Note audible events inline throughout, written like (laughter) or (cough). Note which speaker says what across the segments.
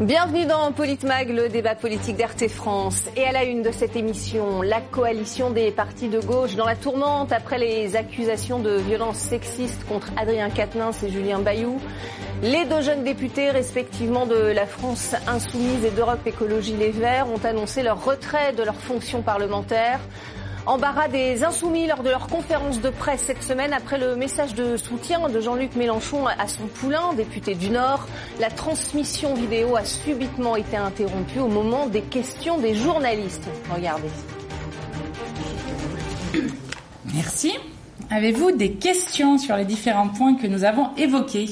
Speaker 1: Bienvenue dans Politmag, le débat politique d'RT France. Et à la une de cette émission, la coalition des partis de gauche dans la tourmente après les accusations de violences sexistes contre Adrien Quatennens et Julien Bayou. Les deux jeunes députés, respectivement de la France Insoumise et d'Europe Écologie Les Verts, ont annoncé leur retrait de leurs fonctions parlementaires. Embarras des insoumis lors de leur conférence de presse cette semaine après le message de soutien de Jean-Luc Mélenchon à son poulain, député du Nord. La transmission vidéo a subitement été interrompue au moment des questions des journalistes. Regardez.
Speaker 2: Merci. Avez-vous des questions sur les différents points que nous avons évoqués?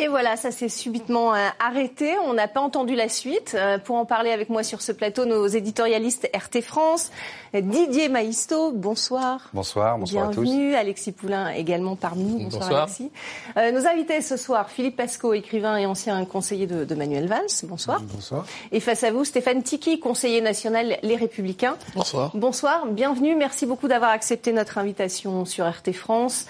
Speaker 1: Et voilà, ça s'est subitement euh, arrêté. On n'a pas entendu la suite. Euh, pour en parler avec moi sur ce plateau, nos éditorialistes RT France, Didier Maisto, bonsoir.
Speaker 3: Bonsoir, bonsoir
Speaker 1: à tous.
Speaker 3: Bienvenue,
Speaker 1: Alexis Poulain également parmi nous. Bonsoir, Alexis. Euh, nos invités ce soir, Philippe Pasco, écrivain et ancien conseiller de, Manuel Valls. Bonsoir.
Speaker 3: Bonsoir.
Speaker 1: Et face à vous, Stéphane Tiki, conseiller national Les Républicains.
Speaker 4: Bonsoir.
Speaker 1: Bonsoir, bienvenue. Merci beaucoup d'avoir accepté notre invitation sur RT France.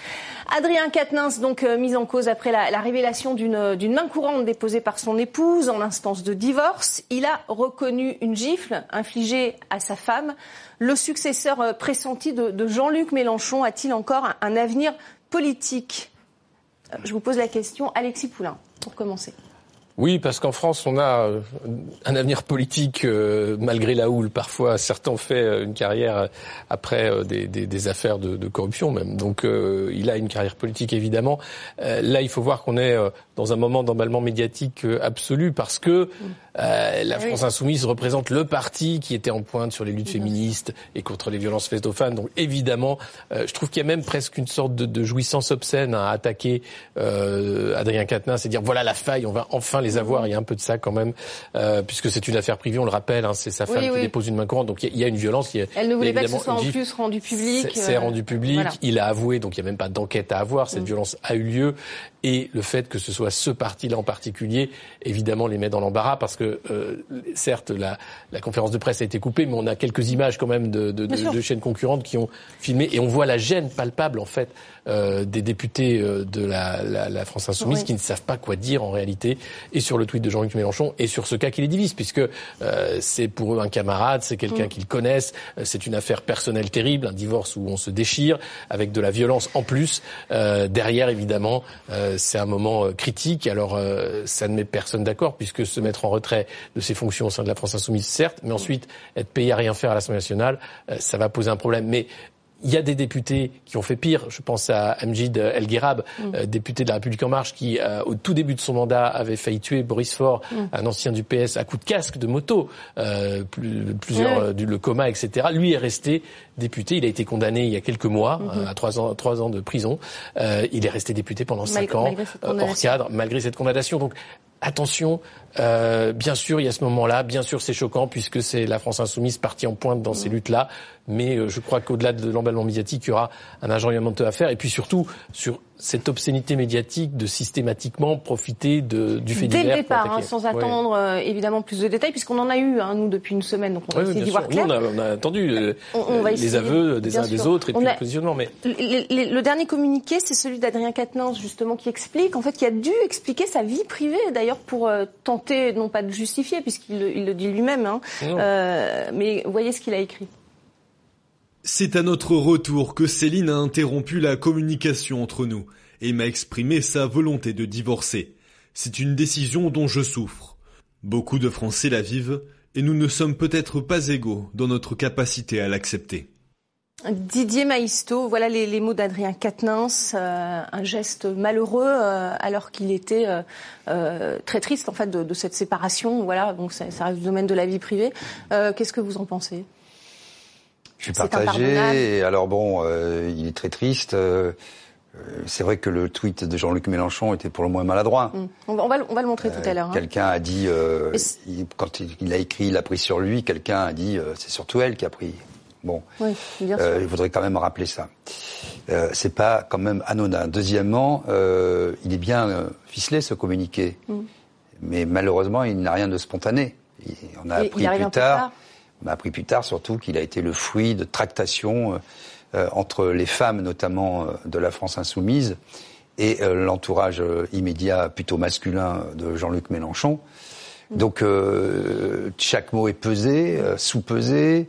Speaker 1: Adrien Quatennens, donc mis en cause après la, la révélation d'une main courante déposée par son épouse en instance de divorce. Il a reconnu une gifle infligée à sa femme. Le successeur euh, pressenti de, Jean-Luc Mélenchon a-t-il encore un avenir politique? Euh, Je vous pose la question, Alexis Poulain, pour commencer.
Speaker 4: Oui, parce qu'en France, on a euh, un avenir politique euh, malgré la houle. Parfois, certains ont fait euh, une carrière après des, affaires de, de, corruption même. Donc, il a une carrière politique évidemment. là, il faut voir qu'on est dans un moment d'emballement médiatique absolu parce que la France insoumise représente le parti qui était en pointe sur les luttes féministes et contre les violences faites aux femmes. Donc, évidemment, je trouve qu'il y a même presque une sorte de, de jouissance obscène à attaquer Adrien Quatennens et dire voilà la faille, on va enfin les avoir. Il y a un peu de ça quand même, euh, puisque c'est une affaire privée, on le rappelle. Hein, c'est sa femme qui dépose une main courante, donc il y, a une violence. Il y a,
Speaker 1: Elle ne voulait pas que ce soit en plus rendu public.
Speaker 4: C'est euh, rendu public. Il a avoué, donc il n'y a même pas d'enquête à avoir. Cette mm. violence a eu lieu, et le fait que ce soit ce parti-là en particulier, évidemment, les met dans l'embarras parce que euh, certes la, la, conférence de presse a été coupée, mais on a quelques images quand même de, de, de, de chaînes concurrentes qui ont filmé, et on voit la gêne palpable en fait euh, des députés euh, de la, la, la France insoumise qui ne savent pas quoi dire en réalité, et sur le tweet de Jean-Luc Mélenchon, et sur ce cas qui les divise, puisque euh, c'est pour eux un camarade, c'est quelqu'un mm. qu'ils connaissent, c'est une affaire personnelle terrible, un divorce où on se déchire, avec de la violence en plus. derrière, évidemment, c'est un moment critique. Alors, ça ne met personne d'accord, puisque se mettre en retrait de ses fonctions au sein de la France insoumise, certes, mais ensuite être payé à rien faire à l'Assemblée nationale, ça va poser un problème. Mais il y a des députés qui ont fait pire. Je pense à Amjid El Ghirab, mm. euh, député de la République en marche, qui euh, au tout début de son mandat avait failli tuer Boris Faure, mm. un ancien du PS, à coup de casque de moto, euh, plusieurs du, le coma, etc. Lui est resté député. Il a été condamné il y a quelques mois mm-hmm. à trois ans, trois ans de prison. il est resté député pendant cinq ans hors cadre, malgré cette condamnation. Donc attention, euh, bien sûr, il y a ce moment-là, bien sûr, c'est choquant puisque c'est la France insoumise partie en pointe dans ces mm. luttes-là. Mais euh, je crois qu'au-delà de l'emballement médiatique, il y aura un agenouillement à faire. Et puis surtout, sur cette obscénité médiatique de systématiquement profiter de, du fait
Speaker 1: Dès le départ, hein, sans attendre euh, évidemment plus de détails, puisqu'on en a eu, hein, nous, depuis une semaine, donc on va essayer d'y voir clair.
Speaker 4: Nous, on, a, attendu euh, les aveux des uns des autres et puis le positionnement. Mais...
Speaker 1: Le, dernier communiqué, c'est celui d'Adrien Quatennens, justement, qui explique, en fait, qui a dû expliquer sa vie privée, d'ailleurs, pour euh, tenter, non pas de justifier, puisqu'il il le dit lui-même, hein, mais voyez ce qu'il a écrit.
Speaker 5: C'est à notre retour que Céline a interrompu la communication entre nous et m'a exprimé sa volonté de divorcer. C'est une décision dont je souffre. Beaucoup de Français la vivent et nous ne sommes peut-être pas égaux dans notre capacité à l'accepter.
Speaker 1: Didier Maisto, voilà les, mots d'Adrien Quatennens, euh, un geste malheureux euh, alors qu'il était euh, très triste en fait de, cette séparation. Voilà, donc ça, ça, reste le domaine de la vie privée. Qu'est-ce que vous en pensez?
Speaker 3: Je suis partagé. Alors bon, il est très triste. C'est vrai que le tweet de Jean-Luc Mélenchon était pour le moins maladroit.
Speaker 1: Mm. On, va, on, va, le montrer tout à l'heure. Hein.
Speaker 3: Quelqu'un a dit, quand il, a écrit, il a pris sur lui, quelqu'un a dit, c'est surtout elle qui a pris. Bon, oui, bien sûr. il faudrait quand même rappeler ça. c'est pas quand même anodin. Deuxièmement, il est bien ficelé ce communiqué, mm. mais malheureusement, il n'a rien de spontané. on a appris plus tard m'a appris plus tard surtout qu'il a été le fruit de tractations euh, euh, entre les femmes, notamment euh, de la France insoumise, et l'entourage immédiat plutôt masculin de Jean-Luc Mélenchon. Donc chaque mot est pesé, sous-pesé.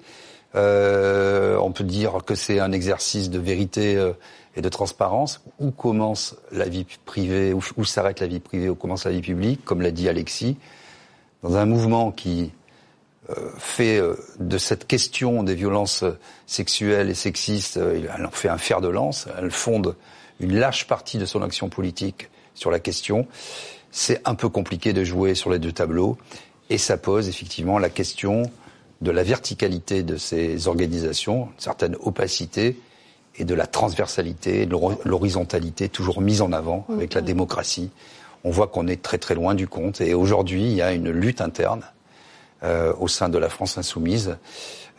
Speaker 3: On peut dire que c'est un exercice de vérité et de transparence. Où commence la vie privée, où, s'arrête la vie privée, où commence la vie publique, comme l'a dit Alexis, dans un mouvement qui euh, fait euh, de cette question des violences sexuelles et sexistes, euh, elle en fait un fer de lance, elle fonde une large partie de son action politique sur la question. C'est un peu compliqué de jouer sur les deux tableaux et ça pose effectivement la question de la verticalité de ces organisations, une certaine opacité et de la transversalité, de l'horizontalité toujours mise en avant avec la démocratie. On voit qu'on est très très loin du compte et aujourd'hui il y a une lutte interne euh, au sein de la France insoumise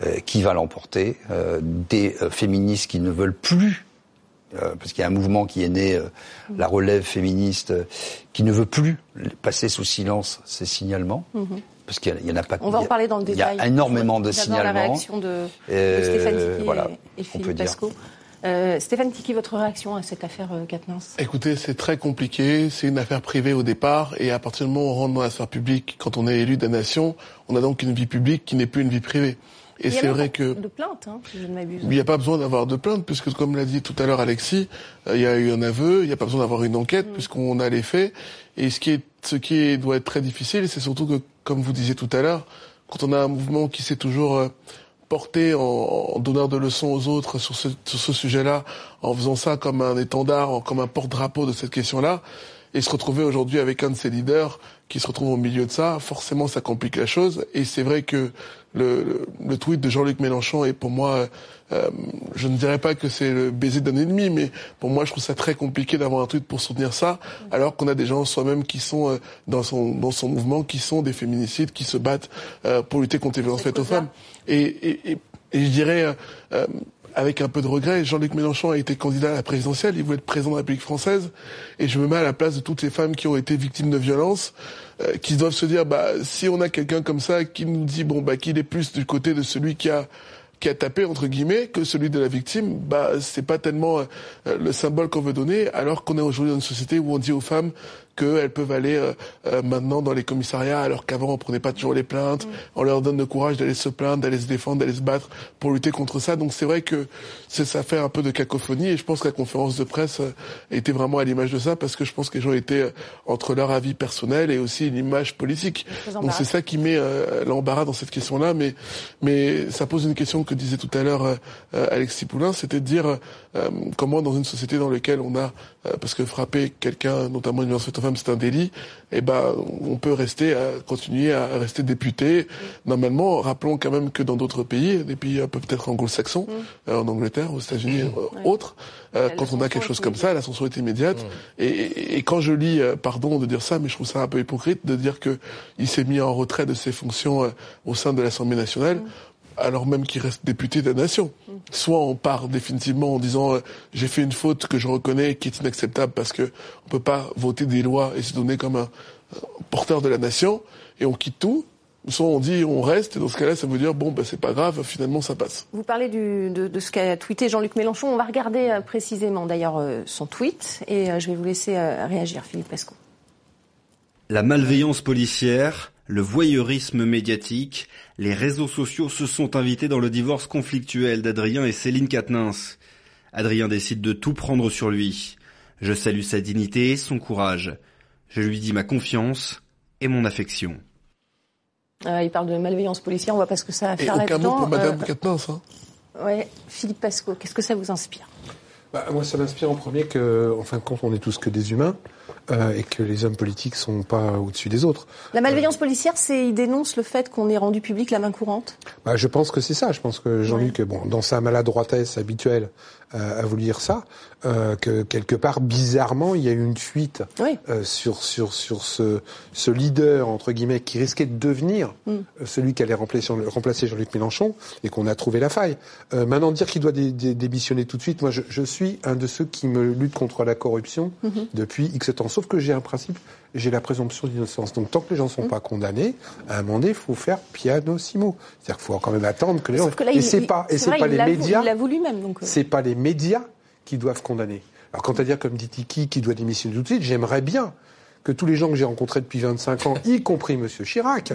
Speaker 3: euh, qui va l'emporter. Euh, des féministes qui ne veulent plus euh, parce qu'il y a un mouvement qui est né, la relève féministe, qui ne veut plus passer sous silence ces signalements. Mhm. Parce qu'il y, en a pas.
Speaker 1: On va en parler dans le détail.
Speaker 3: Il y a énormément de signalements. la
Speaker 1: réaction de, de Stéphane voilà, et, Philippe Pasco. Euh, Stéphane Tiki, votre réaction à cette affaire euh,
Speaker 6: Écoutez, c'est très compliqué. C'est une affaire privée au départ. Et à partir du moment où on rentre dans la sphère publique, quand on est élu de la nation, on a donc une vie publique qui n'est plus une vie privée.
Speaker 1: Et c'est vrai que de plainte, hein, si je ne m'abuse.
Speaker 6: Il n'y a pas besoin d'avoir de plainte, puisque comme l'a dit tout à l'heure Alexis, euh, il y a eu un aveu. Il n'y a pas besoin d'avoir une enquête, mm. puisqu'on a les faits. Et ce qui est, ce qui est, doit être très difficile, c'est surtout que, comme vous disiez tout à l'heure, quand on a un mouvement qui s'est toujours euh, porté en, en, donneur de leçons aux autres sur ce, sur ce sujet-là, en faisant ça comme un étendard, comme un porte-drapeau de cette question-là, et se retrouver aujourd'hui avec un de ses leaders qui se retrouve au milieu de ça, forcément ça complique la chose. Et c'est vrai que le, le, tweet de Jean-Luc Mélenchon est pour moi, euh, je ne dirais pas que c'est le baiser d'un ennemi, mais pour moi je trouve ça très compliqué d'avoir un tweet pour soutenir ça, alors qu'on a des gens soi-même qui sont euh, dans son dans son mouvement, qui sont des féminicides, qui se battent euh, pour lutter contre les violences faites aux femmes. Et, et, et, et je dirais avec un peu de regret, Jean-Luc Mélenchon a été candidat à la présidentielle, il voulait être président de la République française, et je me mets à la place de toutes les femmes qui ont été victimes de violences, euh, qui doivent se dire, bah, si on a quelqu'un comme ça qui nous dit, bon, bah, qu'il est plus du côté de celui qui a qui a tapé entre guillemets que celui de la victime, bah c'est pas tellement euh, le symbole qu'on veut donner, alors qu'on est aujourd'hui dans une société où on dit aux femmes qu'elles peuvent aller euh, euh, maintenant dans les commissariats alors qu'avant on prenait pas toujours les plaintes. Mm. On leur donne le courage d'aller se plaindre, d'aller se défendre, d'aller se battre pour lutter contre ça. Donc c'est vrai que ça fait un peu de cacophonie et je pense que la conférence de presse euh, était vraiment à l'image de ça parce que je pense que les gens étaient entre leur avis personnel et aussi l'image politique. Donc c'est ça qui met l'embarras dans cette question-là. Mais mais ça pose une question que disait tout à l'heure Alexis Poulain, c'était de dire comment dans une société dans laquelle on a parce que frapper quelqu'un, notamment une violence femme c'est un délit, eh ben on peut rester à continuer à rester député. Normalement, rappelons quand même que dans d'autres pays, des pays peut-être anglo-saxons, mm. euh, en Angleterre, aux États-Unis, mm. euh, autres, euh, quand on a quelque chose comme ça, la censure est immédiate. Mm. Et, et, quand je lis, pardon de dire ça, mais je trouve ça un peu hypocrite de dire que il s'est mis en retrait de ses fonctions au sein de l'Assemblée nationale alors même qu'il reste député de la nation. Soit on part définitivement en disant euh, j'ai fait une faute que je reconnais qui est inacceptable parce que on peut pas voter des lois et se donner comme un, porteur de la nation et on quitte tout. Soit on dit on reste et dans ce cas-là ça veut dire bon ben c'est pas grave finalement ça passe.
Speaker 1: Vous parlez du, de, de, ce qu'a tweeté Jean-Luc Mélenchon. On va regarder euh, précisément d'ailleurs euh, son tweet et je vais vous laisser réagir Philippe Pesco.
Speaker 7: La malveillance policière, le voyeurisme médiatique, les réseaux sociaux se sont invités dans le divorce conflictuel d'Adrien et Céline Quatennens. Adrien décide de tout prendre sur lui. Je salue sa dignité et son courage. Je lui dis ma confiance et mon affection.
Speaker 1: Euh, il parle de malveillance policière, on voit pas ce que ça a à faire là-dedans.
Speaker 6: Aucun mot pour Madame euh, Hein.
Speaker 1: Ouais, Philippe Pasco, qu'est-ce que ça vous inspire?
Speaker 8: Bah, Moi, ça m'inspire en premier que, en fin de compte, on est tous que des humains. Euh, et que les hommes politiques sont pas au-dessus des autres.
Speaker 1: La malveillance policière, c'est il dénonce le fait qu'on ait rendu public la main courante?
Speaker 8: Bah, je pense que c'est ça. Je pense que Jean-Luc, bon, dans sa maladroitesse habituelle, euh, a voulu dire ça. Euh, que quelque part, bizarrement, il y a eu une fuite euh, sur sur sur ce ce leader entre guillemets qui risquait de devenir mm. celui qui allait remplacer, remplacer Jean-Luc Mélenchon et qu'on a trouvé la faille. maintenant, dire qu'il doit démissionner tout de suite, moi, je, je, suis un de ceux qui me lutte contre la corruption mm-hmm. depuis X temps. Sauf que j'ai un principe, j'ai la présomption d'innocence. Donc tant que les gens ne sont mm. pas condamnés, à un moment donné, il faut faire piano simo. C'est-à-dire qu'il faut quand même attendre que les gens.
Speaker 1: et c'est pas, et c'est pas les médias. Il l'a voulu même. Donc.
Speaker 8: C'est pas les médias qui doivent condamner. Alors quant à dire comme dit Tiki qui doit démissionner tout de suite, j'aimerais bien que tous les gens que j'ai rencontrés depuis 25 ans, y compris M. Chirac,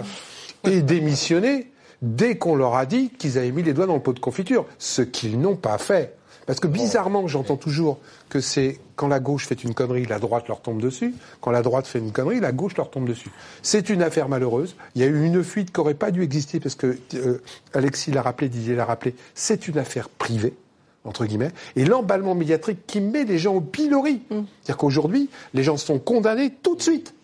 Speaker 8: aient démissionné dès qu'on leur a dit qu'ils avaient mis les doigts dans le pot de confiture, ce qu'ils n'ont pas fait. Parce que bizarrement, j'entends toujours que c'est quand la gauche fait une connerie, la droite leur tombe dessus. Quand la droite fait une connerie, la gauche leur tombe dessus. C'est une affaire malheureuse. Il y a eu une fuite qui n'aurait pas dû exister parce que euh, Alexis l'a rappelé, Didier l'a rappelé. C'est une affaire privée entre guillemets, et l'emballement médiatique qui met les gens au pilori. Mm. C'est-à-dire qu'aujourd'hui, les gens sont condamnés tout de suite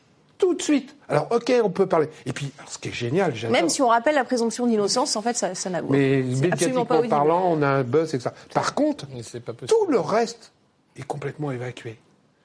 Speaker 8: tout de suite. Alors, ok, on peut parler. Et puis, ce qui est génial,
Speaker 1: Même si on rappelle la présomption d'innocence, en fait, ça, ça n'a
Speaker 8: Mais médiatiquement parlant, on a un buzz, etc. Par contre, tout le reste est complètement évacué.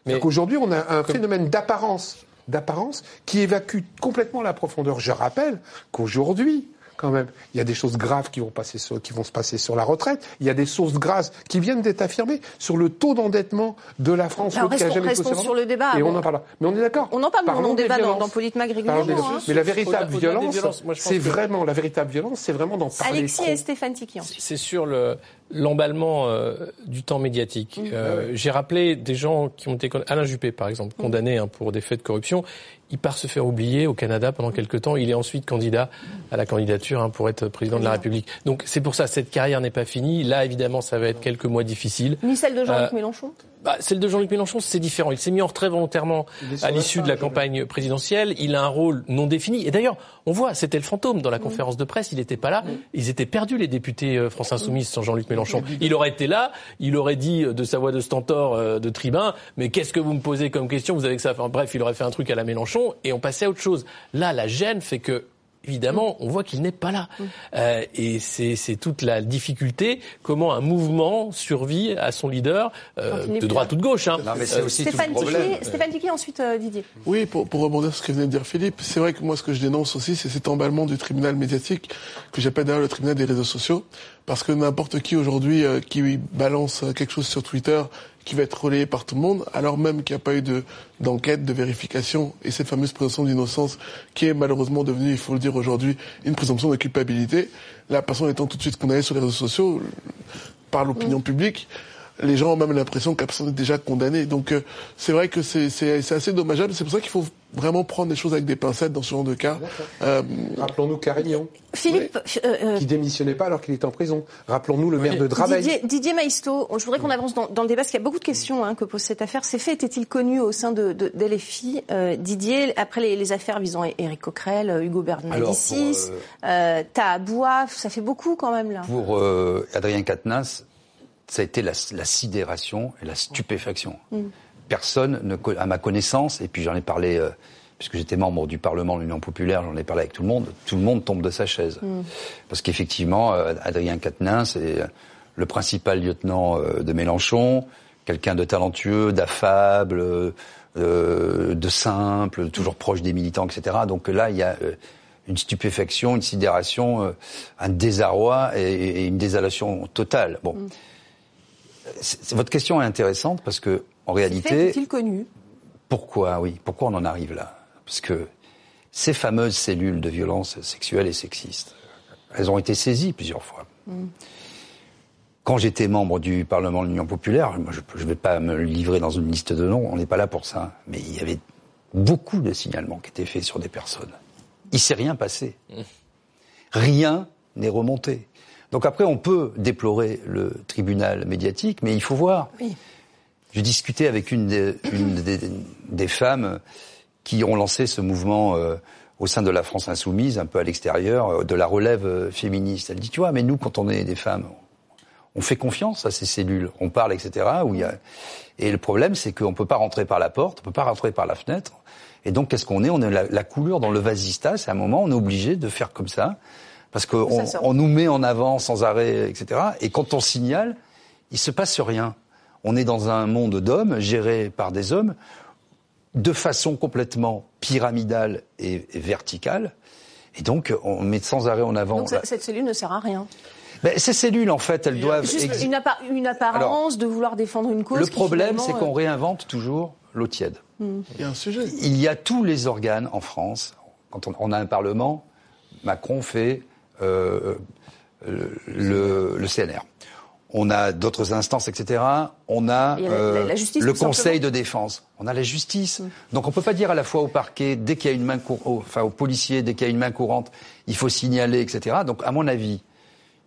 Speaker 8: Mais qu'aujourd'hui, on a un phénomène d'apparence, d'apparence, qui évacue complètement la profondeur. Je rappelle qu'aujourd'hui, quand même. Il y a des choses graves qui vont, passer sur, qui vont se passer sur la retraite. Il y a des sources grasses qui viennent d'être affirmées sur le taux d'endettement de la France.
Speaker 1: Alors, restons, jamais restons sur le débat.
Speaker 8: Et on en parle. Mais on est d'accord.
Speaker 1: On en parle, on en débat dans, dans Politmag régulièrement.
Speaker 8: Hein. Mais la véritable violence, c'est vraiment la véritable violence, c'est vraiment d'en parler.
Speaker 1: Alexis et Stéphane Tiki.
Speaker 4: C'est sur le l'emballement euh, du temps médiatique. Euh, j'ai rappelé des gens qui ont été Alain Juppé par exemple condamné hein, pour des faits de corruption. Il part se faire oublier au Canada pendant quelques temps. Il est ensuite candidat à la candidature hein, pour être président de la République. Donc c'est pour ça cette carrière n'est pas finie. Là évidemment ça va être quelques mois difficiles.
Speaker 1: Ni celle de Jean-Luc euh, Mélenchon?
Speaker 4: Bah, celle de Jean-Luc Mélenchon, c'est différent. Il s'est mis en retrait volontairement à l'issue de la campagne présidentielle. Il a un rôle non défini. Et d'ailleurs, on voit, c'était le fantôme dans la conférence de presse. Il n'était pas là. Ils étaient perdus, les députés euh, France Insoumise, sans Jean-Luc Mélenchon. Il aurait été là. Il aurait dit euh, de sa voix de stentor, euh, de tribun, mais qu'est-ce que vous me posez comme question? Vous avez que ça. Enfin, bref, il aurait fait un truc à la Mélenchon et on passait à autre chose. Là, la gêne fait que évidemment, on voit qu'il n'est pas là. Euh, et c'est toute la difficulté, comment un mouvement survit à son leader, euh, de droite ou de gauche. Hein.
Speaker 1: Non, mais c'est aussi Stéphane, tout Stéphane Tiquet, ensuite euh, Didier.
Speaker 6: Oui, pour, pour rebondir sur ce que venait de dire Philippe, c'est vrai que moi, ce que je dénonce aussi, c'est cet emballement du tribunal médiatique, que j'appelle d'ailleurs le tribunal des réseaux sociaux, parce que n'importe qui aujourd'hui euh, qui balance quelque chose sur Twitter qui va être relayé par tout le monde, alors même qu'il n'y a pas eu de, d'enquête, de vérification, et cette fameuse présomption d'innocence qui est malheureusement devenue, il faut le dire aujourd'hui, une présomption de culpabilité. La personne étant tout de suite condamnée sur les réseaux sociaux par l'opinion publique, les gens ont même l'impression que la personne est déjà condamnée. Donc euh, c'est vrai que c'est, c'est, assez dommageable. C'est pour ça qu'il faut vraiment prendre les choses avec des pincettes dans ce genre de cas.
Speaker 8: Euh, Rappelons-nous Carignan.
Speaker 1: Philippe,
Speaker 8: euh, euh, qui démissionnait pas alors qu'il était en prison. Rappelons-nous le maire de Draveil.
Speaker 1: Didier, Didier Maisto, je voudrais qu'on avance dans, dans, le débat parce qu'il y a beaucoup de questions hein, que pose cette affaire. Ces faits étaient-ils connus au sein de, de, d'LFI Didier, après les, les, affaires visant Éric Coquerel, Hugo Bernalicis, euh, Tahabouaf, ça fait beaucoup quand même là.
Speaker 3: Pour Adrien Quatennens, ça a été la, la sidération et la stupéfaction. Mm. Personne, ne, à ma connaissance, et puis j'en ai parlé, euh, puisque j'étais membre du Parlement de l'Union populaire, j'en ai parlé avec tout le monde, tout le monde tombe de sa chaise. Mm. Parce qu'effectivement, euh, Adrien Quatennens c'est le principal lieutenant euh, de Mélenchon, quelqu'un de talentueux, d'affable, de simple, toujours proche des militants, etc. Donc là, il y a une stupéfaction, une sidération, un désarroi et, une désolation totale. Bon. Mm votre question est intéressante parce que, en réalité.
Speaker 1: Est-il connu?
Speaker 3: Pourquoi, oui. Pourquoi on en arrive là? Parce que ces fameuses cellules de violence sexuelle et sexiste, elles ont été saisies plusieurs fois. Mm. Quand j'étais membre du Parlement de l'Union populaire, moi je ne vais pas me livrer dans une liste de noms, on n'est pas là pour ça, mais il y avait beaucoup de signalements qui étaient faits sur des personnes. Il s'est rien passé. Mm. Rien n'est remonté. Donc après, on peut déplorer le tribunal médiatique, mais il faut voir. Oui. J'ai discuté avec une, des, une des, femmes qui ont lancé ce mouvement euh, au sein de la France insoumise, un peu à l'extérieur, euh, de la relève euh, féministe. Elle dit, tu vois, mais nous, quand on est des femmes, on fait confiance à ces cellules, on parle, etc. Où il y a... Et le problème, c'est qu'on ne peut pas rentrer par la porte, on ne peut pas rentrer par la fenêtre. Et donc, qu'est-ce qu'on est? On est la, la coulure dans le vasistas. C'est à un moment, on est obligé de faire comme ça parce qu'on on nous met en avant sans arrêt, etc. Et quand on signale, il se passe rien. On est dans un monde d'hommes, géré par des hommes, de façon complètement pyramidale et, verticale. Et donc, on met sans arrêt en avant.
Speaker 1: Donc, cette cellule ne sert à rien.
Speaker 3: Ben, ces cellules, en fait, elles doivent.
Speaker 1: Juste une, une, apparence de vouloir défendre une cause.
Speaker 3: Le problème, c'est qu'on euh, réinvente toujours l'eau tiède.
Speaker 6: Hmm. Il y a un sujet.
Speaker 3: Il y a tous les organes en France. Quand on a un Parlement, Macron fait euh, le, le, CNR. on a d'autres instances, etc. On a, euh, le Conseil de défense. On a la justice. Mm. Donc on peut pas dire à la fois au parquet, dès qu'il y a une main courante, enfin aux policiers, dès qu'il y a une main courante, il faut signaler, etc. Donc à mon avis,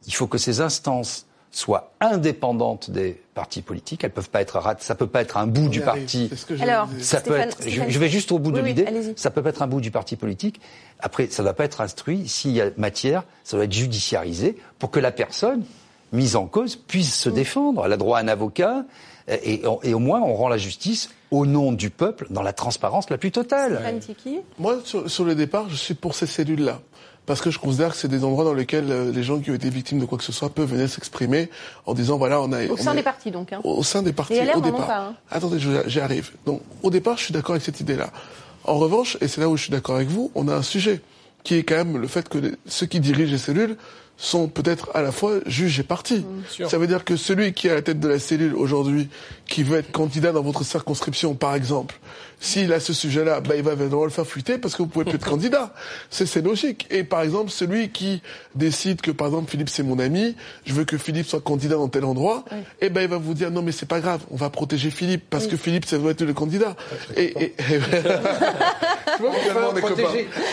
Speaker 3: il faut que ces instances soient indépendantes des partis politiques. Elles peuvent pas être ça peut pas être un bout du parti.
Speaker 1: Alors,
Speaker 3: ça peut être. Je, vais juste au bout de l'idée. ça peut pas être un bout du parti politique. Après, ça ne doit pas être instruit. S'il y a matière, ça doit être judiciarisé pour que la personne mise en cause puisse se défendre. Elle a droit à un avocat. Et, et, au moins, on rend la justice au nom du peuple dans la transparence la plus totale.
Speaker 6: Moi, sur, sur le départ, je suis pour ces cellules-là parce que je considère que c'est des endroits dans lesquels euh, les gens qui ont été victimes de quoi que ce soit peuvent venir s'exprimer en disant voilà on a
Speaker 1: au sein des partis donc hein.
Speaker 6: au sein des partis au départ. Pas, hein. Attendez, j'y arrive. Donc au départ, je suis d'accord avec cette idée-là. En revanche, et c'est là où je suis d'accord avec vous, on a un sujet qui est quand même le fait que ceux qui dirigent les cellules sont peut-être à la fois juges et partis. Ça veut dire que celui qui est à la tête de la cellule aujourd'hui, qui veut être candidat dans votre circonscription, par exemple, s'il a ce sujet-là, bah, il va devoir le faire fuiter parce que vous pouvez plus être (laughs) candidat. C'est logique. Et par exemple, celui qui décide que, par exemple, Philippe c'est mon ami, je veux que Philippe soit candidat dans tel endroit, et eh ben il va vous dire non mais c'est pas grave, on va protéger Philippe parce que Philippe ça doit être le candidat. Et, et, (laughs) tu vois, on est copains.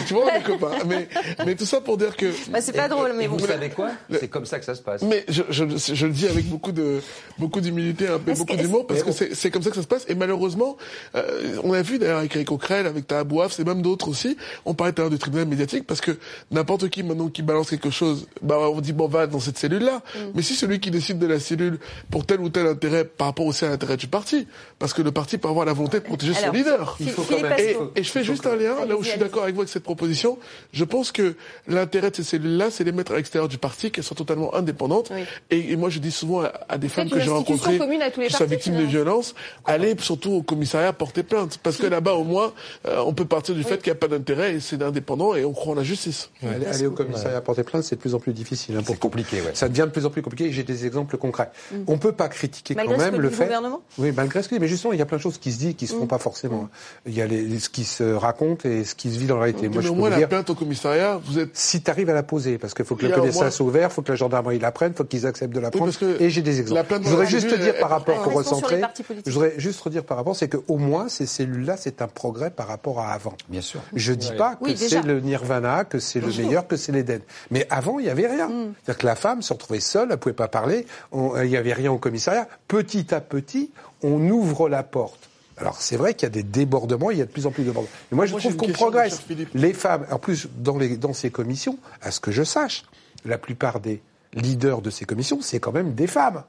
Speaker 6: Tu vois, on est copains. Mais, mais tout ça pour dire que.
Speaker 1: Bah, c'est pas drôle, mais
Speaker 3: vous, savez quoi C'est comme ça que ça se passe.
Speaker 6: Mais je, je, je le dis avec beaucoup de beaucoup d'humilité, un peu beaucoup d'humour, parce que c'est comme ça que ça se passe. Et malheureusement, euh, on a vu d'ailleurs avec Eric Coquerel, avec Tahabouaf, c'est même d'autres aussi. On parlait tout à l'heure du tribunal médiatique parce que n'importe qui maintenant qui balance quelque chose, bah on dit bon va dans cette cellule-là. Mm. Mais si celui qui décide de la cellule pour tel ou tel intérêt par rapport aussi à l'intérêt du parti, parce que le parti peut avoir la volonté de protéger son leader. Il faut quand même... et, je fais juste un lien là où je suis d'accord avec vous avec cette proposition. Je pense que l'intérêt de ces cellules-là, c'est les mettre à l'extérieur du parti, qu'elles soient totalement indépendantes. Et, moi je dis souvent à, des femmes que j'ai rencontrées qui sont victimes de violences, allez surtout au commissariat porter plainte parce que là-bas, au moins, euh, on peut partir du fait qu'il n'y a pas d'intérêt et c'est indépendant et on croit en la justice.
Speaker 8: Aller, au commissariat porter plainte, c'est de plus en plus difficile.
Speaker 3: Hein, c'est compliqué, ouais.
Speaker 8: Ça devient de plus en plus compliqué. J'ai des exemples concrets. Mm. On peut pas critiquer quand même le fait.
Speaker 1: Gouvernement?
Speaker 8: Oui, malgré ce que mais justement, il y a plein de choses qui se disent, qui se font mm. pas forcément. Il y a les, ce qui se raconte et ce qui se vit dans la réalité.
Speaker 6: Moi, je au moins, la plainte au commissariat, vous êtes.
Speaker 8: Si tu arrives à la poser, parce qu'il faut que le Ouvert, il faut que la gendarmerie la prenne, il faut qu'ils acceptent de la prendre. et j'ai des exemples. Je voudrais juste te dire par rapport au recentré. Je voudrais juste redire par rapport, c'est qu'au moins ces cellules-là, c'est un progrès par rapport à avant.
Speaker 3: Bien sûr.
Speaker 8: Je dis pas que c'est le nirvana, que c'est le meilleur, que c'est l'Éden. Mais avant, il n'y avait rien. Mm. C'est-à-dire que la femme se retrouvait seule, elle pouvait pas parler, il n'y avait rien au commissariat. Petit à petit, on ouvre la porte. Alors c'est vrai qu'il y a des débordements, il y a de plus en plus de débordements. Mais moi, je trouve qu'on progresse. Les femmes, en plus dans, les, dans ces commissions, à ce que je sache, la plupart des leaders de ces commissions, c'est quand même des femmes.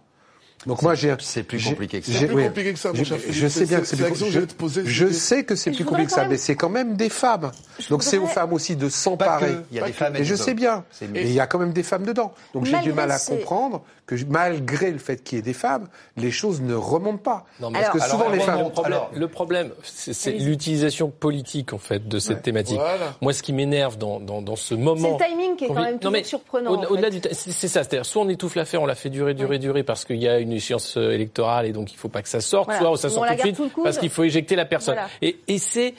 Speaker 3: Donc moi j'ai c'est plus compliqué que ça. C'est
Speaker 6: plus compliqué que ça, mon cher
Speaker 8: Je sais bien que c'est plus compliqué. Je, sais que c'est plus compliqué que ça, mais c'est quand même des femmes. Donc c'est aux femmes aussi de s'emparer.
Speaker 3: Il y a des femmes
Speaker 8: et je sais bien. Et il y a quand même des femmes dedans. Donc j'ai du mal à comprendre que malgré le fait qu'il y ait des femmes, les choses ne remontent pas.
Speaker 4: Non, Parce que souvent les femmes. Le problème, c'est l'utilisation politique en fait de cette thématique. Moi, ce qui m'énerve dans, dans, dans ce moment.
Speaker 1: C'est le timing qui est quand même surprenant.
Speaker 4: Au-delà du, c'est ça. C'est-à-dire, soit on étouffe l'affaire, on la fait durer, durer, durer parce qu'il y a une une échéance euh, électorale et donc il ne faut pas que ça sorte, soit ça sort tout de suite parce qu'il faut éjecter la personne. Et, et c'est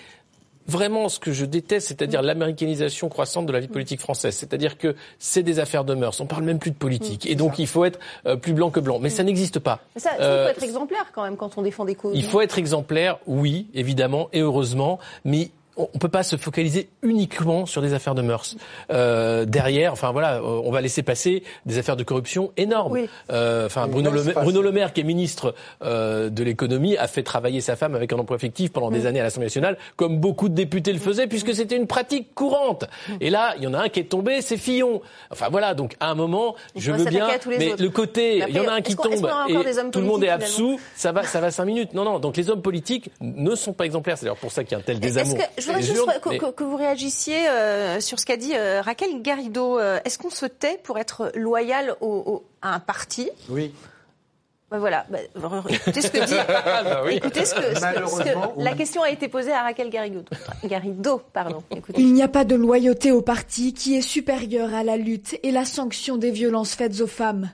Speaker 4: vraiment ce que je déteste, c'est-à-dire mm. l'américanisation croissante de la vie mm. politique française. C'est-à-dire que c'est des affaires de mœurs. On parle même plus de politique. Mm, et donc, il faut être euh, plus blanc que blanc. Mais ça n'existe pas.
Speaker 1: ça, il faut euh, être exemplaire quand même quand on défend des causes.
Speaker 4: Il faut être exemplaire, oui, évidemment, et heureusement. Mais on peut pas se focaliser uniquement sur des affaires de mœurs. Euh, derrière, enfin voilà, euh, on va laisser passer des affaires de corruption énormes. Euh, enfin, Bruno, le, Bruno Le Maire, qui est ministre euh, de l'économie, a fait travailler sa femme avec un emploi fictif pendant des années à l'Assemblée nationale, comme beaucoup de députés le faisaient, puisque c'était une pratique courante. Et là, il y en a un qui est tombé, c'est Fillon. Enfin voilà, donc à un moment, je veux bien, mais le côté, il y en a un qui tombe et tout le monde est absous, ça va, ça va cinq minutes. Non, non. Donc les hommes politiques ne sont pas exemplaires. C'est d'ailleurs pour ça qu'il y a un tel désamour
Speaker 1: voudrais juste que, vous réagissiez euh, sur ce qu'a dit euh, Raquel Garrido. Euh, est-ce qu'on se tait pour être loyal au, à un parti?
Speaker 8: Oui.
Speaker 1: Ben voilà, bah, écoutez ce que dit. (laughs) Écoutez ce que, la question a été posée à Raquel Garrido. Garrido pardon.
Speaker 9: Il n'y a pas de loyauté au parti qui est supérieur à la lutte et la sanction des violences faites aux femmes.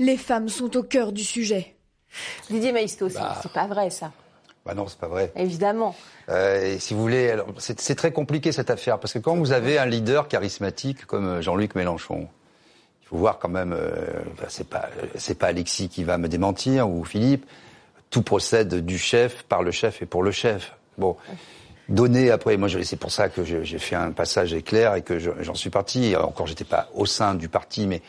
Speaker 9: Les femmes sont au cœur du sujet.
Speaker 1: Didier Maïsto, bah. c'est pas vrai ça.
Speaker 3: Bah non, c'est pas vrai.
Speaker 1: Évidemment.
Speaker 3: Euh, et si vous voulez, c'est très compliqué cette affaire parce que quand vous avez un leader charismatique comme Jean-Luc Mélenchon, il faut voir quand même, euh, c'est pas c'est pas Alexis qui va me démentir ou Philippe. Tout procède du chef par le chef et pour le chef. Bon, donner après, moi c'est pour ça que j'ai fait un passage éclair et que j'en suis parti. Encore, j'étais pas au sein du parti, mais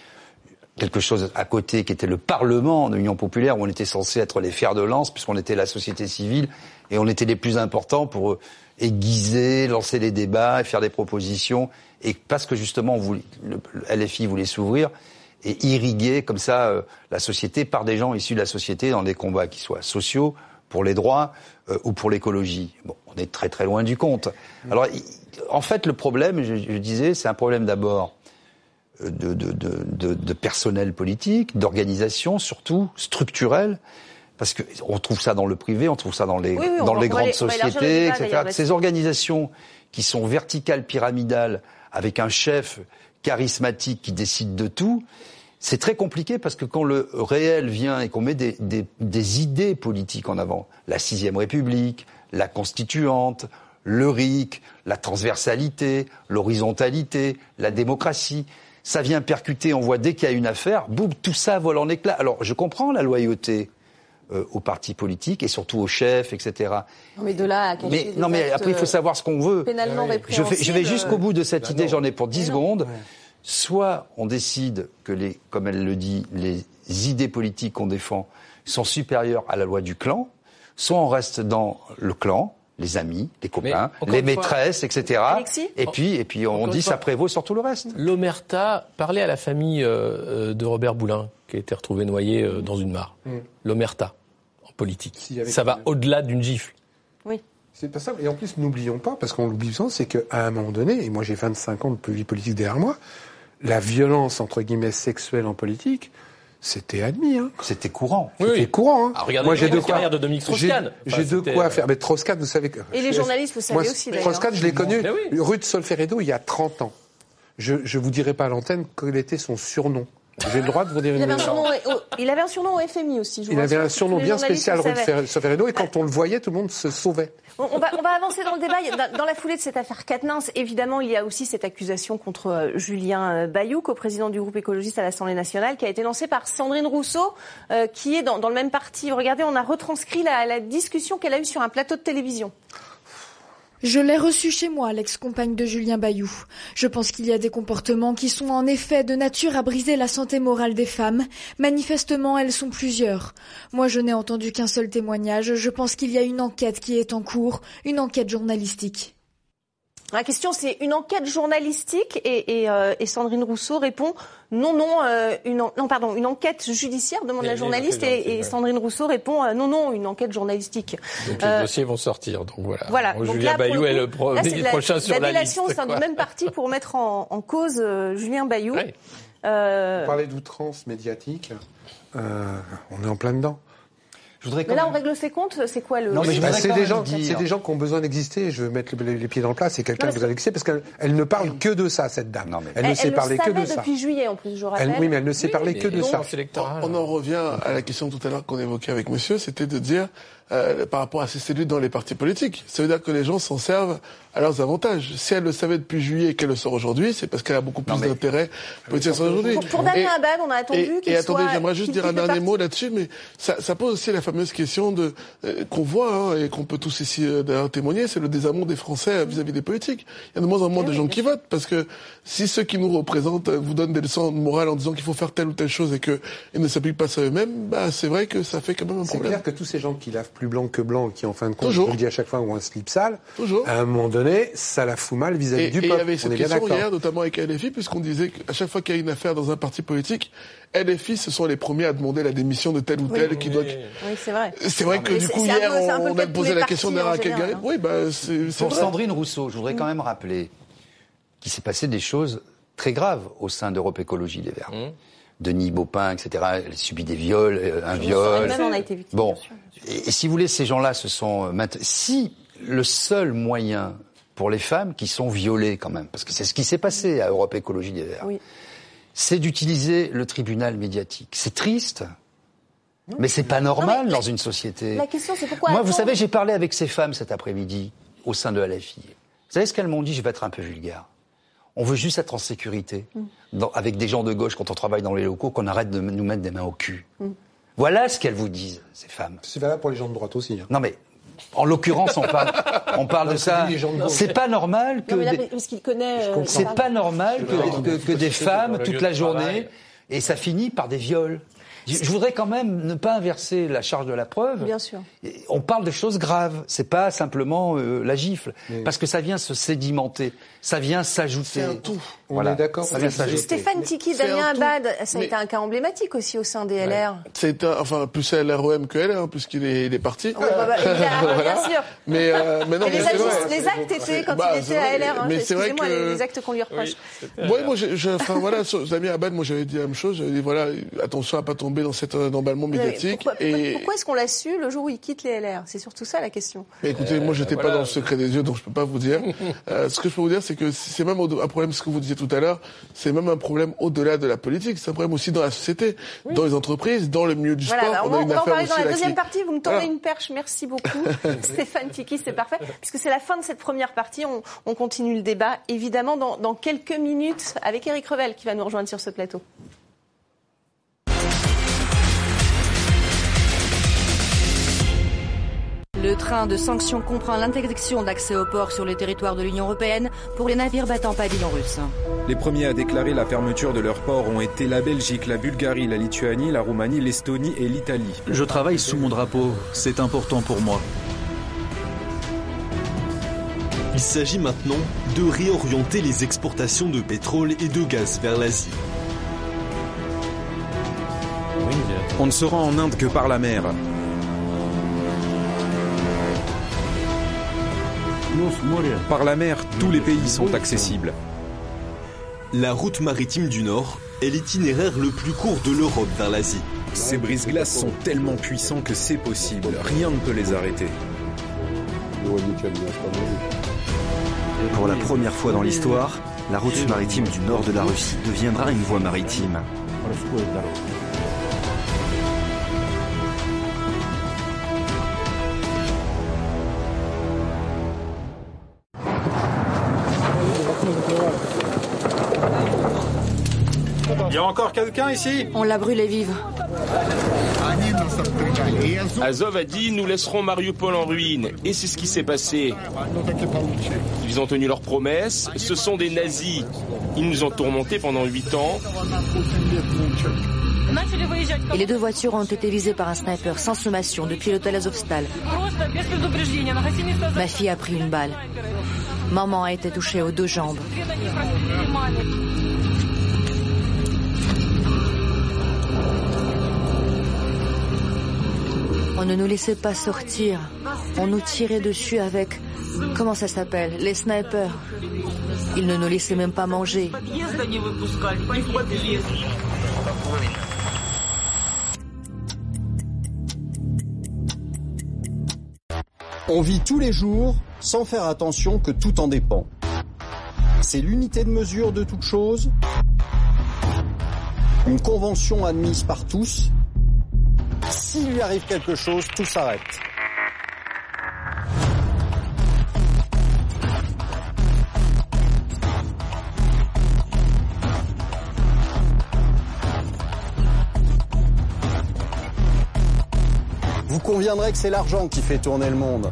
Speaker 3: quelque chose à côté qui était le Parlement de l'Union populaire où on était censé être les fers de lance puisqu'on était la société civile et on était les plus importants pour aiguiser, lancer les débats et faire des propositions et parce que justement on voulait, le, LFI voulait s'ouvrir et irriguer comme ça euh, la société par des gens issus de la société dans des combats qui soient sociaux pour les droits euh, ou pour l'écologie. Bon, on est très très loin du compte. Alors en fait le problème, je, je disais, c'est un problème d'abord de, de, de, de, personnel politique, d'organisation surtout, structurelle, parce que on trouve ça dans le privé, on trouve ça dans les, dans les grandes sociétés, etc. Ces organisations qui sont verticales, pyramidales, avec un chef charismatique qui décide de tout, c'est très compliqué parce que quand le réel vient et qu'on met des, des, des, idées politiques en avant, la sixième République, la constituante, le RIC, la transversalité, l'horizontalité, la démocratie, ça vient percuter, on voit dès qu'il y a une affaire, boum, tout ça vole en éclats. Alors je comprends la loyauté euh, aux partis politiques et surtout aux chefs, etc.
Speaker 1: Non mais de là à
Speaker 3: mais, Non mais après il faut savoir ce qu'on veut.
Speaker 1: Pénalement
Speaker 3: je, vais, je vais jusqu'au bout de cette bah idée, j'en ai pour 10 secondes. Soit on décide que les, comme elle le dit, les idées politiques qu'on défend sont supérieures à la loi du clan, soit on reste dans le clan, les amis, les copains, les maîtresses, etc. et puis, et puis on dit ça prévaut sur tout le reste.
Speaker 4: L'omerta, parlez à la famille euh, euh, de Robert Boulin, qui a été retrouvé noyé euh, dans une mare. Mm. L'omerta, en politique. ça va au-delà d'une gifle.
Speaker 1: Oui.
Speaker 8: C'est pas ça. Et en plus, n'oublions pas, parce qu'on l'oublie souvent, c'est qu'à un moment donné, et moi j'ai 25 ans de vie politique derrière moi, la violence, entre guillemets, sexuelle en politique, c'était admis. Hein.
Speaker 3: C'était courant.
Speaker 8: C'était courant. Hein.
Speaker 4: Ah, regardez Moi, j'ai de quoi. de Dominique Strauss-Kahn.
Speaker 8: J'ai de quoi euh, faire. Mais Strauss-Kahn, vous savez que.
Speaker 1: Et les journalistes, vous savez aussi.
Speaker 8: Strauss-Kahn, je l'ai connu rue de Solferedo il y a 30 ans. Je ne vous dirai pas à l'antenne quel était son surnom. J'ai le droit de vous dire
Speaker 1: il une avait, surnom, il avait un surnom au FMI aussi.
Speaker 8: Je il avait un surnom bien spécial, de Solferedo, et quand on le voyait, tout le monde se sauvait.
Speaker 1: On va, on va avancer dans le débat. Dans la foulée de cette affaire Quatennens, évidemment, il y a aussi cette accusation contre euh, Julien euh, Bayou, co-président du groupe écologiste à l'Assemblée nationale, qui a été lancée par Sandrine Rousseau, euh, qui est dans, dans, le même parti. Regardez, on a retranscrit la, la discussion qu'elle a eue sur un plateau de télévision.
Speaker 9: Je l'ai reçu chez moi, l'ex-compagne de Julien Bayou. Je pense qu'il y a des comportements qui sont en effet de nature à briser la santé morale des femmes. Manifestement, elles sont plusieurs. Moi, je n'ai entendu qu'un seul témoignage. Je pense qu'il y a une enquête qui est en cours, une enquête journalistique.
Speaker 1: La question, c'est une enquête journalistique et, euh, Sandrine Rousseau répond non, non, euh, une, non, pardon, une enquête judiciaire demande la journaliste et, Sandrine Rousseau répond euh, non, non, une enquête journalistique.
Speaker 4: Donc les dossiers vont sortir, donc voilà.
Speaker 1: Voilà.
Speaker 4: Julien Bayou est le, prochain sur
Speaker 1: la,
Speaker 4: la liste.
Speaker 1: au sein du même parti pour mettre en, cause Julien Bayou.
Speaker 8: Oui. Vous parlez d'outrance médiatique, on est en plein dedans
Speaker 1: mais là, on règle ses comptes, c'est quoi le...
Speaker 8: Non, mais c'est des, gens, c'est des gens qui ont besoin d'exister. Je veux mettre les, pieds dans le plat. C'est quelqu'un qui a besoin d'exister parce qu'elle ne parle que de ça, cette dame. Elle, ne sait parler que de ça.
Speaker 1: depuis juillet, en plus, je rappelle.
Speaker 8: oui, mais elle ne sait parler que de ça.
Speaker 6: On en revient à la question tout à l'heure qu'on évoquait avec monsieur, c'était de dire euh, par rapport à ces cellules dans les partis politiques. Ça veut dire que les gens s'en servent à leurs avantages. Si elle le savait depuis juillet et qu'elle le sort aujourd'hui, c'est parce qu'elle a beaucoup plus d'intérêt politique aujourd'hui.
Speaker 1: Pour, pour Damien Abad, on a attendu
Speaker 6: qu'il Et attendez, j'aimerais juste dire un dernier mot là-dessus, mais ça, ça, pose aussi la fameuse question de euh, qu'on voit hein, et qu'on peut tous ici euh, d'ailleurs témoigner, c'est le désamour des Français vis-à-vis des politiques. Il y a de moins en moins eh de gens qui votent parce que si ceux qui nous représentent vous donnent des leçons de morale en disant qu'il faut faire telle ou telle chose et qu'ils ne s'appliquent pas ça eux-mêmes, bah, c'est vrai que ça fait quand même un problème.
Speaker 8: C'est clair que tous ces gens qui lavent plus blanc que blanc, qui en fin de compte, je le dis à chaque fois, ont un slip sale, Toujours. à un moment donné, ça la fout mal vis-à-vis du peuple. Et il y
Speaker 6: avait cette question hier, notamment avec LFI, puisqu'on disait qu'à chaque fois qu'il y a une affaire dans un parti politique, LFI, ce sont les premiers à demander la démission de tel ou tel qui doit. Oui,
Speaker 1: c'est vrai.
Speaker 6: C'est vrai que du coup hier, on, a posé la question d'Ara Kagari. Hein. Oui, bah c'est.
Speaker 3: Pour Sandrine Rousseau, je voudrais quand même rappeler qu'il s'est passé des choses très graves au sein d'Europe Écologie Les Verts. Mmh. Denis Baupin, etc. Elle a subi des viols, euh, un viol.
Speaker 1: Même on a été victime,
Speaker 3: bon, Et, si vous voulez, ces gens-là se sont euh, Si le seul moyen pour les femmes qui sont violées quand même, parce que c'est ce qui s'est passé à Europe Écologie des Verts, c'est d'utiliser le tribunal médiatique. C'est triste. Mais c'est pas normal dans une société.
Speaker 1: La question, c'est pourquoi.
Speaker 3: Moi, vous savez, j'ai parlé avec ces femmes cet après-midi au sein de LFI. Vous savez ce qu'elles m'ont dit Je vais être un peu vulgaire. On veut juste être en sécurité, mm. avec des gens de gauche quand on travaille dans les locaux, qu'on arrête de nous mettre des mains au cul. Mm. Voilà ce qu'elles vous disent, ces femmes.
Speaker 8: C'est valable pour les gens de droite aussi. Hein.
Speaker 3: Non mais en l'occurrence, on parle, on parle de ça. C'est pas normal que. C'est pas normal que, des femmes toute la journée et ça finit par des viols. Je voudrais quand même ne pas inverser la charge de la preuve.
Speaker 1: Bien sûr.
Speaker 3: On parle de choses graves. C'est pas simplement euh, la gifle, parce que ça vient se sédimenter, ça vient s'ajouter.
Speaker 6: C'est un tout.
Speaker 8: On est d'accord.
Speaker 1: Stéphane Tiki, Damien Abad, ça a été un cas emblématique aussi au sein des LR.
Speaker 6: C'est enfin plus à LROM que LR, puisqu'ui puisqu'il est, parti.
Speaker 1: Bah, bah, (laughs) bien sûr. Mais, euh, mais non, mais les, les, actes étaient quand bah, il était à LR. Hein, Excusez-moi, que... les actes qu'on lui reproche.
Speaker 6: Oui, moi, je, enfin voilà, Damien Abad, moi j'avais dit la même chose. J'avais dit voilà, attention à pas tomber dans cet euh, emballement médiatique.
Speaker 1: Pourquoi, et... pourquoi est-ce qu'on l'a su le jour où il quitte les LR C'est surtout ça la question.
Speaker 6: Mais écoutez, moi j'étais pas dans le secret des yeux, donc je peux pas vous dire. (laughs) Euh, ce que je peux vous dire, c'est que c'est même un problème, ce que vous disiez tout à l'heure, c'est même un problème au-delà de la politique, c'est un problème aussi dans la société, dans les entreprises, dans le milieu du sport.
Speaker 1: on, va en parler dans la deuxième partie, vous me tournez une perche, merci beaucoup. (laughs) Stéphane Tiki, c'est parfait. Puisque c'est la fin de cette première partie, on, continue le débat, évidemment, dans, dans quelques minutes, avec Eric Revel qui va nous rejoindre sur ce plateau. Le train de sanctions comprend l'interdiction d'accès au port sur le territoire de l'Union européenne pour les navires battant pavillon russe.
Speaker 10: Les premiers à déclarer la fermeture de leur port ont été la Belgique, la Bulgarie, la Lituanie, la Roumanie, l'Estonie et l'Italie.
Speaker 11: Je travaille sous mon drapeau, c'est important pour moi.
Speaker 5: Il s'agit maintenant de réorienter les exportations de pétrole et de gaz vers l'Asie.
Speaker 10: On ne se rend en Inde que par la mer. Par la mer, tous les pays sont accessibles.
Speaker 5: La route maritime du Nord est l'itinéraire le plus court de l'Europe vers l'Asie.
Speaker 10: Ces brises-glaces sont tellement puissants que c'est possible. Rien ne peut les arrêter.
Speaker 12: Pour la première fois dans l'histoire, la route maritime du nord de la Russie deviendra une voie maritime.
Speaker 13: Encore quelqu'un ici?
Speaker 1: On l'a brûlé vive.
Speaker 13: Azov a dit nous laisserons Mariupol en ruine. Et c'est ce qui s'est passé. Ils ont tenu leurs promesses. Ce sont des nazis. Ils nous ont tourmentés pendant huit ans.
Speaker 1: Et les deux voitures ont été visées par un sniper sans sommation depuis l'hôtel Azovstal. Ma fille a pris une balle. Maman a été touchée aux deux jambes. On ne nous laissait pas sortir. On nous tirait dessus avec... Comment ça s'appelle Les snipers. Ils ne nous laissaient même pas manger.
Speaker 14: On vit tous les jours sans faire attention que tout en dépend. C'est l'unité de mesure de toute chose, une convention admise par tous s'il lui arrive quelque chose, tout s'arrête. Vous conviendrez que c'est l'argent qui fait tourner le monde.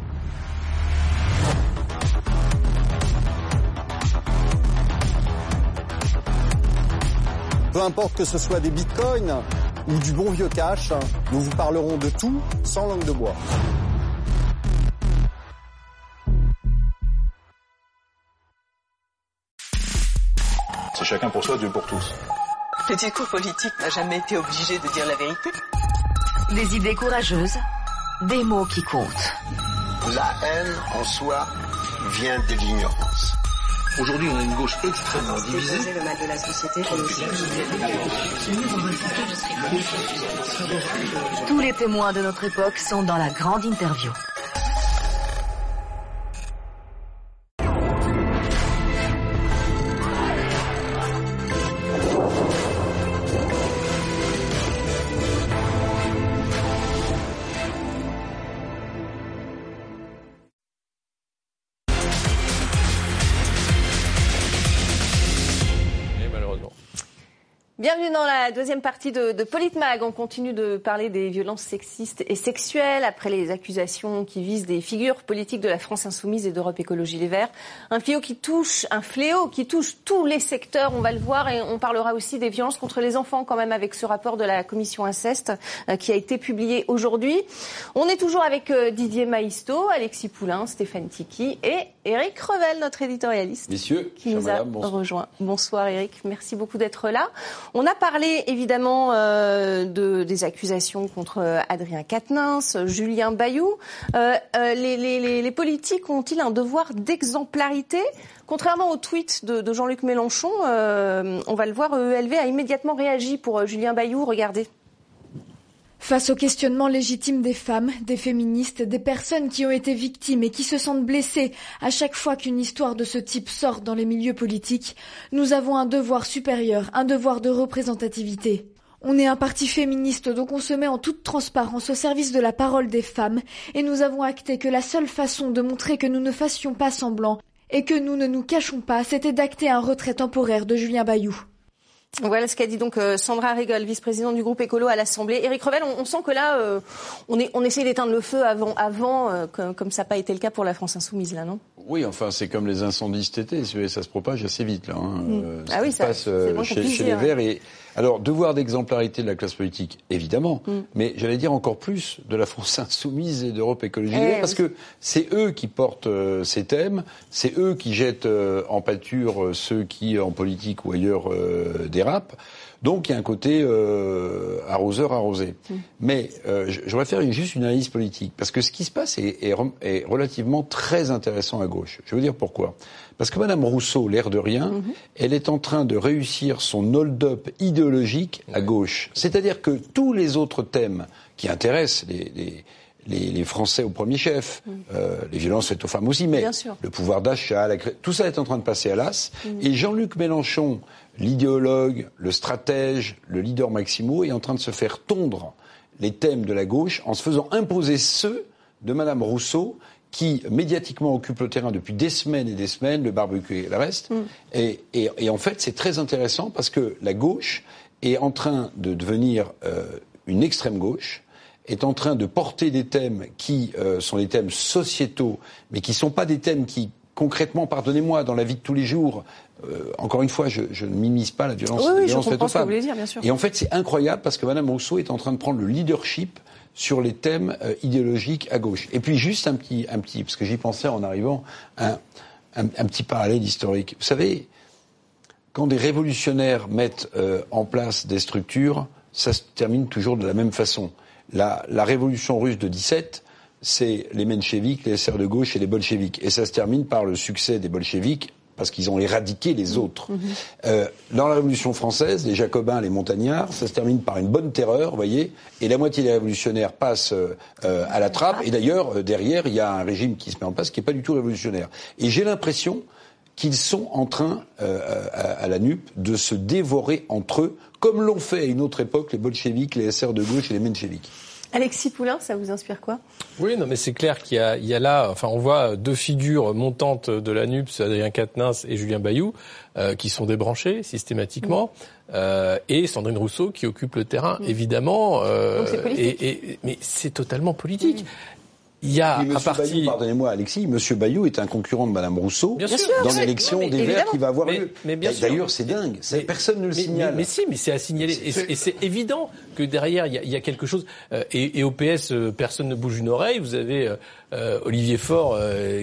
Speaker 14: Peu importe que ce soit des bitcoins, ou du bon vieux cash, nous vous parlerons de tout sans langue de bois.
Speaker 15: C'est chacun pour soi, Dieu pour tous.
Speaker 16: Le discours politique n'a jamais été obligé de dire la vérité.
Speaker 1: Des idées courageuses, des mots qui comptent.
Speaker 17: La haine en soi vient de l'ignorance.
Speaker 18: Aujourd'hui, on a une gauche extrêmement divisée.
Speaker 19: le mal de la société.
Speaker 1: Tous les témoins de notre époque sont dans la grande interview. Bienvenue dans la deuxième partie de, de Politmag. On continue de parler des violences sexistes et sexuelles après les accusations qui visent des figures politiques de la France insoumise et d'Europe Écologie Les Verts. Un fléau qui touche, un fléau qui touche tous les secteurs. On va le voir et on parlera aussi des violences contre les enfants quand même avec ce rapport de la commission inceste euh, qui a été publié aujourd'hui. On est toujours avec euh, Didier Maisto, Alexis Poulain, Stéphane Tiki et Eric Revel, notre éditorialiste.
Speaker 19: Messieurs,
Speaker 1: qui nous a rejoint. Bonsoir Eric, merci beaucoup d'être là. On a parlé évidemment euh, de, des accusations contre euh, Adrien Quatennens, Julien Bayou. Euh, euh, les, politiques ont-ils un devoir d'exemplarité? Contrairement au tweet de, Jean-Luc Mélenchon, on va le voir, ELV a immédiatement réagi pour Julien Bayou. Regardez.
Speaker 9: Face aux questionnements légitimes des femmes, des féministes, des personnes qui ont été victimes et qui se sentent blessées à chaque fois qu'une histoire de ce type sort dans les milieux politiques, nous avons un devoir supérieur, un devoir de représentativité. On est un parti féministe, donc on se met en toute transparence au service de la parole des femmes, et nous avons acté que la seule façon de montrer que nous ne fassions pas semblant et que nous ne nous cachons pas, c'était d'acter un retrait temporaire de Julien Bayou.
Speaker 1: Voilà ce qu'a dit donc euh, Sandra Rigol, vice-présidente du groupe écolo à l'Assemblée. Éric Revel, on, on, sent que là, euh, on, est, on essaie d'éteindre le feu avant, avant euh, comme, comme, ça n'a pas été le cas pour la France insoumise, là, non?
Speaker 19: Oui, enfin, c'est comme les incendies cet été, ça se propage assez vite, là. Hein.
Speaker 1: Mmh. ah oui, ça,
Speaker 19: passe chez, chez les Verts. Et, alors, devoir d'exemplarité de la classe politique, évidemment, mm. mais j'allais dire encore plus de la France insoumise et d'Europe écologie, eh, parce que c'est eux qui portent euh, ces thèmes, c'est eux qui jettent euh, en pâture euh, ceux qui, en politique ou ailleurs, dérapent. Donc il y a un côté euh, arroseur arrosé. Mm. Mais euh, je voudrais faire juste une analyse politique, parce que ce qui se passe est, est, est, relativement très intéressant à gauche. Je veux dire pourquoi. Parce que Madame Rousseau, l'air de rien, mm -hmm. elle est en train de réussir son hold-up idéologique à gauche. C'est-à-dire que tous les autres thèmes qui intéressent les, les les, les, Français au premier chef, mmh. euh, les violences faites aux femmes aussi, mais le pouvoir d'achat, tout ça est en train de passer à l'as. Mmh. Et Jean-Luc Mélenchon, l'idéologue, le stratège, le leader maximo, est en train de se faire tondre les thèmes de la gauche en se faisant imposer ceux de Madame Rousseau, qui médiatiquement occupe le terrain depuis des semaines et des semaines, le barbecue et le reste. Mmh. Et, et, et, en fait, c'est très intéressant parce que la gauche est en train de devenir euh, une extrême gauche est en train de porter des thèmes qui euh, sont des thèmes sociétaux, mais qui ne sont pas des thèmes qui, concrètement, pardonnez-moi, dans la vie de tous les jours, euh, encore une fois, je, je ne minimise pas la violence,
Speaker 1: oui, oui,
Speaker 19: la violence
Speaker 1: faite
Speaker 19: aux femmes.
Speaker 1: Dire, bien sûr.
Speaker 19: Et en fait, c'est incroyable parce que Mme Rousseau est en train de prendre le leadership sur les thèmes euh, idéologiques à gauche. Et puis juste un petit, un petit, parce que j'y pensais en arrivant, un, un, un petit parallèle historique. Vous savez, quand des révolutionnaires mettent en place des structures, ça se termine toujours de la même façon. La, la, révolution russe de 17, c'est les mencheviks, les SR de gauche et les bolcheviks. Et ça se termine par le succès des bolcheviks parce qu'ils ont éradiqué les autres. Mmh. Euh, dans la Révolution française, les Jacobins, les Montagnards, ça se termine par une bonne terreur, vous voyez, et la moitié des révolutionnaires passent euh, à la trappe. Et d'ailleurs, euh, derrière, il y a un régime qui se met en place qui n'est pas du tout révolutionnaire. Et j'ai l'impression qu'ils sont en train, euh, à, à, la NUP, de se dévorer entre eux, comme l'ont fait à une autre époque les bolcheviks, les SR de gauche et les mencheviks.
Speaker 1: Alexis Poulain, ça vous inspire quoi?
Speaker 4: Oui, non, mais c'est clair qu'il y, y a, là, enfin, on voit deux figures montantes de la NUPS, Adrien Quatennens et Julien Bayou, euh, qui sont débranchés systématiquement, mmh. euh, et Sandrine Rousseau qui occupe le terrain, mmh. évidemment.
Speaker 1: Euh, Donc c'est politique.
Speaker 4: Et, et, mais c'est totalement politique. Mmh. Il y a
Speaker 19: à partir. Pardonnez-moi, Alexis. Monsieur Bayou est un concurrent de Madame Rousseau
Speaker 1: bien sûr,
Speaker 19: dans l'élection des Verts qui va avoir
Speaker 4: mais,
Speaker 19: lieu.
Speaker 4: Mais bien
Speaker 19: D'ailleurs, c'est dingue. Mais, personne ne le signale.
Speaker 4: Mais, si, mais c'est à signaler. Et c'est évident que derrière, il y a, il y a quelque chose. Euh, et, et, au PS, euh, personne ne bouge une oreille. Vous avez euh, Olivier Faure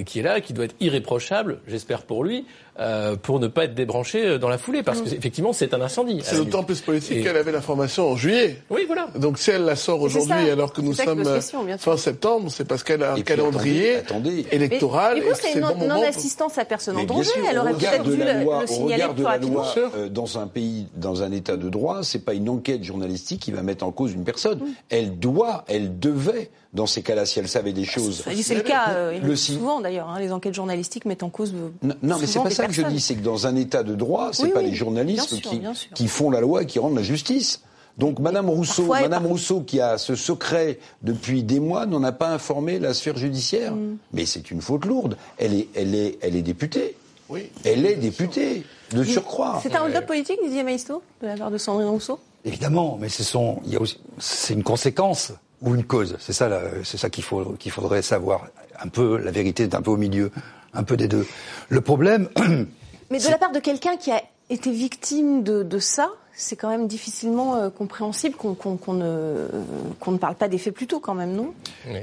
Speaker 4: qui est là, qui doit être irréprochable, j'espère pour lui, euh, pour ne pas être débranché dans la foulée, parce que effectivement c'est un incendie.
Speaker 6: C'est d'autant plus politique et... qu'elle avait l'information en juillet.
Speaker 4: Oui, voilà.
Speaker 6: Donc si elle la sort aujourd'hui, alors que nous sommes
Speaker 1: question,
Speaker 6: fin septembre, c'est parce qu'elle a un calendrier
Speaker 19: attendez,
Speaker 6: électoral.
Speaker 1: Mais, mais c'est une bon non-assistance à personne en danger. Elle aurait peut-être dû
Speaker 19: loi,
Speaker 1: le, le signaler
Speaker 19: plus rapidement. Euh, dans un pays, dans un État de droit, c'est pas une enquête journalistique qui va mettre en cause une personne. Mm. Elle doit, elle devait dans ces cas-là, si elle savait des choses.
Speaker 1: C'est le cas euh, le souvent d'ailleurs. Hein, les enquêtes journalistiques mettent en cause.
Speaker 19: Non, non mais c'est pas ça
Speaker 1: personnes.
Speaker 19: que je dis. C'est que dans un État de droit, c'est oui, pas
Speaker 1: oui,
Speaker 19: les journalistes
Speaker 1: sûr,
Speaker 19: qui, qui font la loi et qui rendent la justice. Donc Madame Rousseau,
Speaker 1: Parfois,
Speaker 19: Madame Rousseau qui a ce secret depuis des mois n'en a pas informé la sphère judiciaire. Mm. Mais c'est une faute lourde. Elle est, elle est, elle est députée.
Speaker 6: Oui.
Speaker 19: Elle est députée. de surcroît.
Speaker 1: C'est un hold-up politique, Didier Maisto, de la part de Sandrine Rousseau?
Speaker 3: Évidemment, mais c'est son, il y a aussi, c'est une conséquence ou une cause. C'est ça, c'est ça qu'il faut, qu'il faudrait savoir. Un peu, la vérité est un peu au milieu, un peu des deux. Le problème. (clears throat)
Speaker 1: Mais de la part de quelqu'un qui a été victime de, de ça, c'est quand même difficilement euh, compréhensible qu'on ne, qu'on ne parle pas des faits plus tôt quand même, non?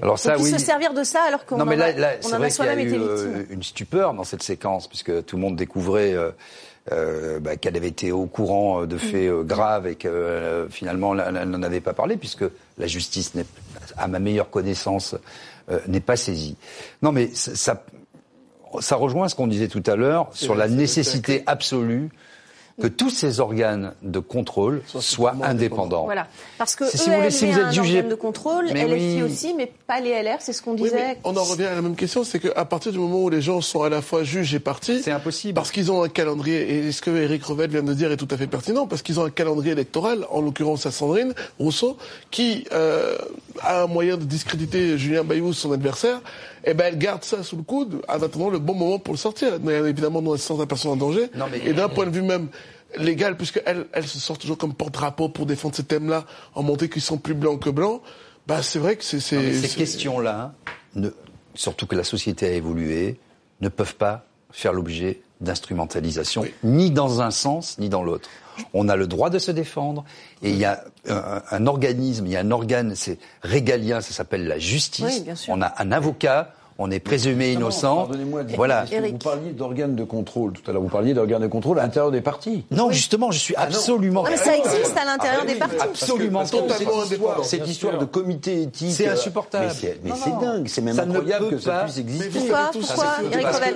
Speaker 3: Alors ça, oui.
Speaker 1: se servir de ça alors qu'on en, on en a soi-même été victime.
Speaker 3: Euh, une stupeur dans cette séquence, puisque tout le monde découvrait euh, euh, bah, qu'elle avait été au courant de mm. faits graves et que finalement elle n'en avait pas parlé, puisque la justice, à ma meilleure connaissance, n'est pas saisie. Non, mais ça, ça rejoint ce qu'on disait tout à l'heure sur la nécessité absolue que tous ces organes de contrôle soient indépendants.
Speaker 1: Voilà. Parce que si vous voulez, si vous êtes jugé de contrôle, mais LFI aussi, mais pas les LR, c'est ce qu'on disait.
Speaker 6: on en revient à la même question, c'est qu'à partir du moment où les gens sont à la fois juges et partis,
Speaker 3: c'est impossible.
Speaker 6: Parce qu'ils ont un calendrier, et ce que Eric Revel vient de dire est tout à fait pertinent, parce qu'ils ont un calendrier électoral, en l'occurrence à Sandrine Rousseau, qui euh, a un moyen de discréditer Julien Bayou, son adversaire, eh ben elle garde ça sous le coude en attendant le bon moment pour le sortir. Évidemment, non sans la personne en danger. Et d'un point de vue même légal, puisqu'elle elle se sort toujours comme porte-drapeau pour défendre ces thèmes-là, en montrer qu'ils sont plus blancs que blancs, bah c'est vrai que c'est...
Speaker 3: Ces questions-là, surtout que la société a évolué, ne peuvent pas faire l'objet d'instrumentalisation, ni dans un sens, ni dans l'autre. On a le droit de se défendre, et il y a un, organisme, il y a un organe, c'est régalien, ça s'appelle la justice. on a un avocat, on est présumé innocent.
Speaker 19: Pardonnez-moi voilà. Vous parliez d'organes de contrôle tout à l'heure. Vous parliez d'organes de contrôle à l'intérieur des partis.
Speaker 3: Non, justement, je suis ah absolument.
Speaker 1: Non, mais ça existe à l'intérieur des partis.
Speaker 3: Absolument.
Speaker 19: Totalement. Cette histoire de comité éthique.
Speaker 3: C'est insupportable.
Speaker 19: Mais c'est dingue. C'est même incroyable que ça puisse exister.
Speaker 1: Pourquoi Pourquoi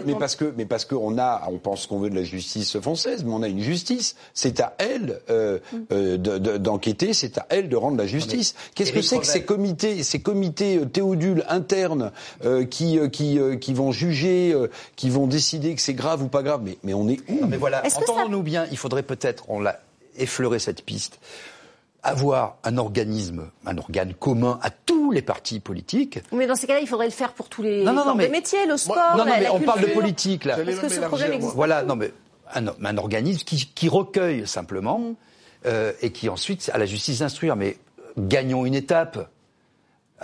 Speaker 19: Mais parce que, mais parce qu'on a, on pense qu'on veut de la justice française, mais on a une justice. C'est à elle euh, euh, d'enquêter. C'est à elle de rendre la justice. Qu'est-ce que c'est que ces comités, ces comités euh, théodules internes euh, qui, euh, qui vont juger, euh, qui vont décider que c'est grave ou pas grave. Mais, mais on est où
Speaker 3: Mais voilà, entendons-nous bien, il faudrait peut-être, on l'a effleuré cette piste, avoir un organisme, un organe commun à tous les partis politiques.
Speaker 1: Mais dans ces cas-là, il faudrait le faire pour tous les, non, métiers, le sport,
Speaker 3: Non, non, mais
Speaker 1: on
Speaker 3: parle de politique là.
Speaker 1: Est-ce que ce problème existe
Speaker 3: Voilà, non, mais un, un organisme qui, qui, recueille simplement euh, et qui ensuite à la justice d'instruire. Mais gagnons une étape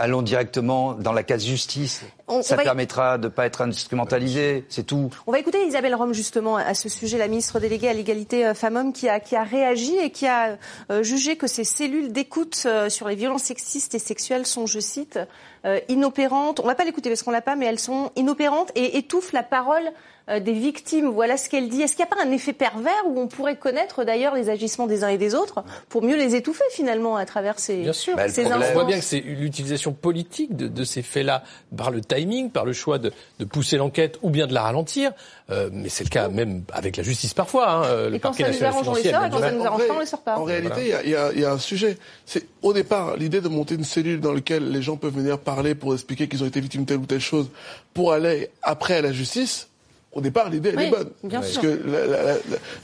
Speaker 3: allons directement dans la case justice. ça permettra de ne pas être instrumentalisé, c'est tout.
Speaker 1: On va écouter Isabelle Rome justement à ce sujet, la ministre déléguée à l'égalité euh, femmes-hommes qui a, qui a réagi et qui a euh, jugé que ces cellules d'écoute euh, sur les violences sexistes et sexuelles sont, je cite, inopérantes. On va pas l'écouter parce qu'on l'a pas, mais elles sont inopérantes et étouffent la parole des victimes. Voilà ce qu'elle dit. Est-ce qu'il n'y a pas un effet pervers où on pourrait connaître d'ailleurs les agissements des uns et des autres pour mieux les étouffer finalement à travers ces
Speaker 4: Bien sûr.
Speaker 1: Bah,
Speaker 4: On voit bien que c'est l'utilisation politique de, ces faits-là par le timing, par le choix de, pousser l'enquête ou bien de la ralentir. Euh, mais c'est le cas même avec la justice parfois. Hein,
Speaker 1: le et quand ça nous arrange, on les sort, et quand ça nous arrange pas, on les sort pas.
Speaker 6: En réalité, il y, a un sujet. C'est au départ l'idée de monter une cellule dans laquelle les gens peuvent venir parler pour expliquer qu'ils ont été victimes de telle ou telle chose, pour aller après à la justice au départ, l'idée, elle est bonne. parce que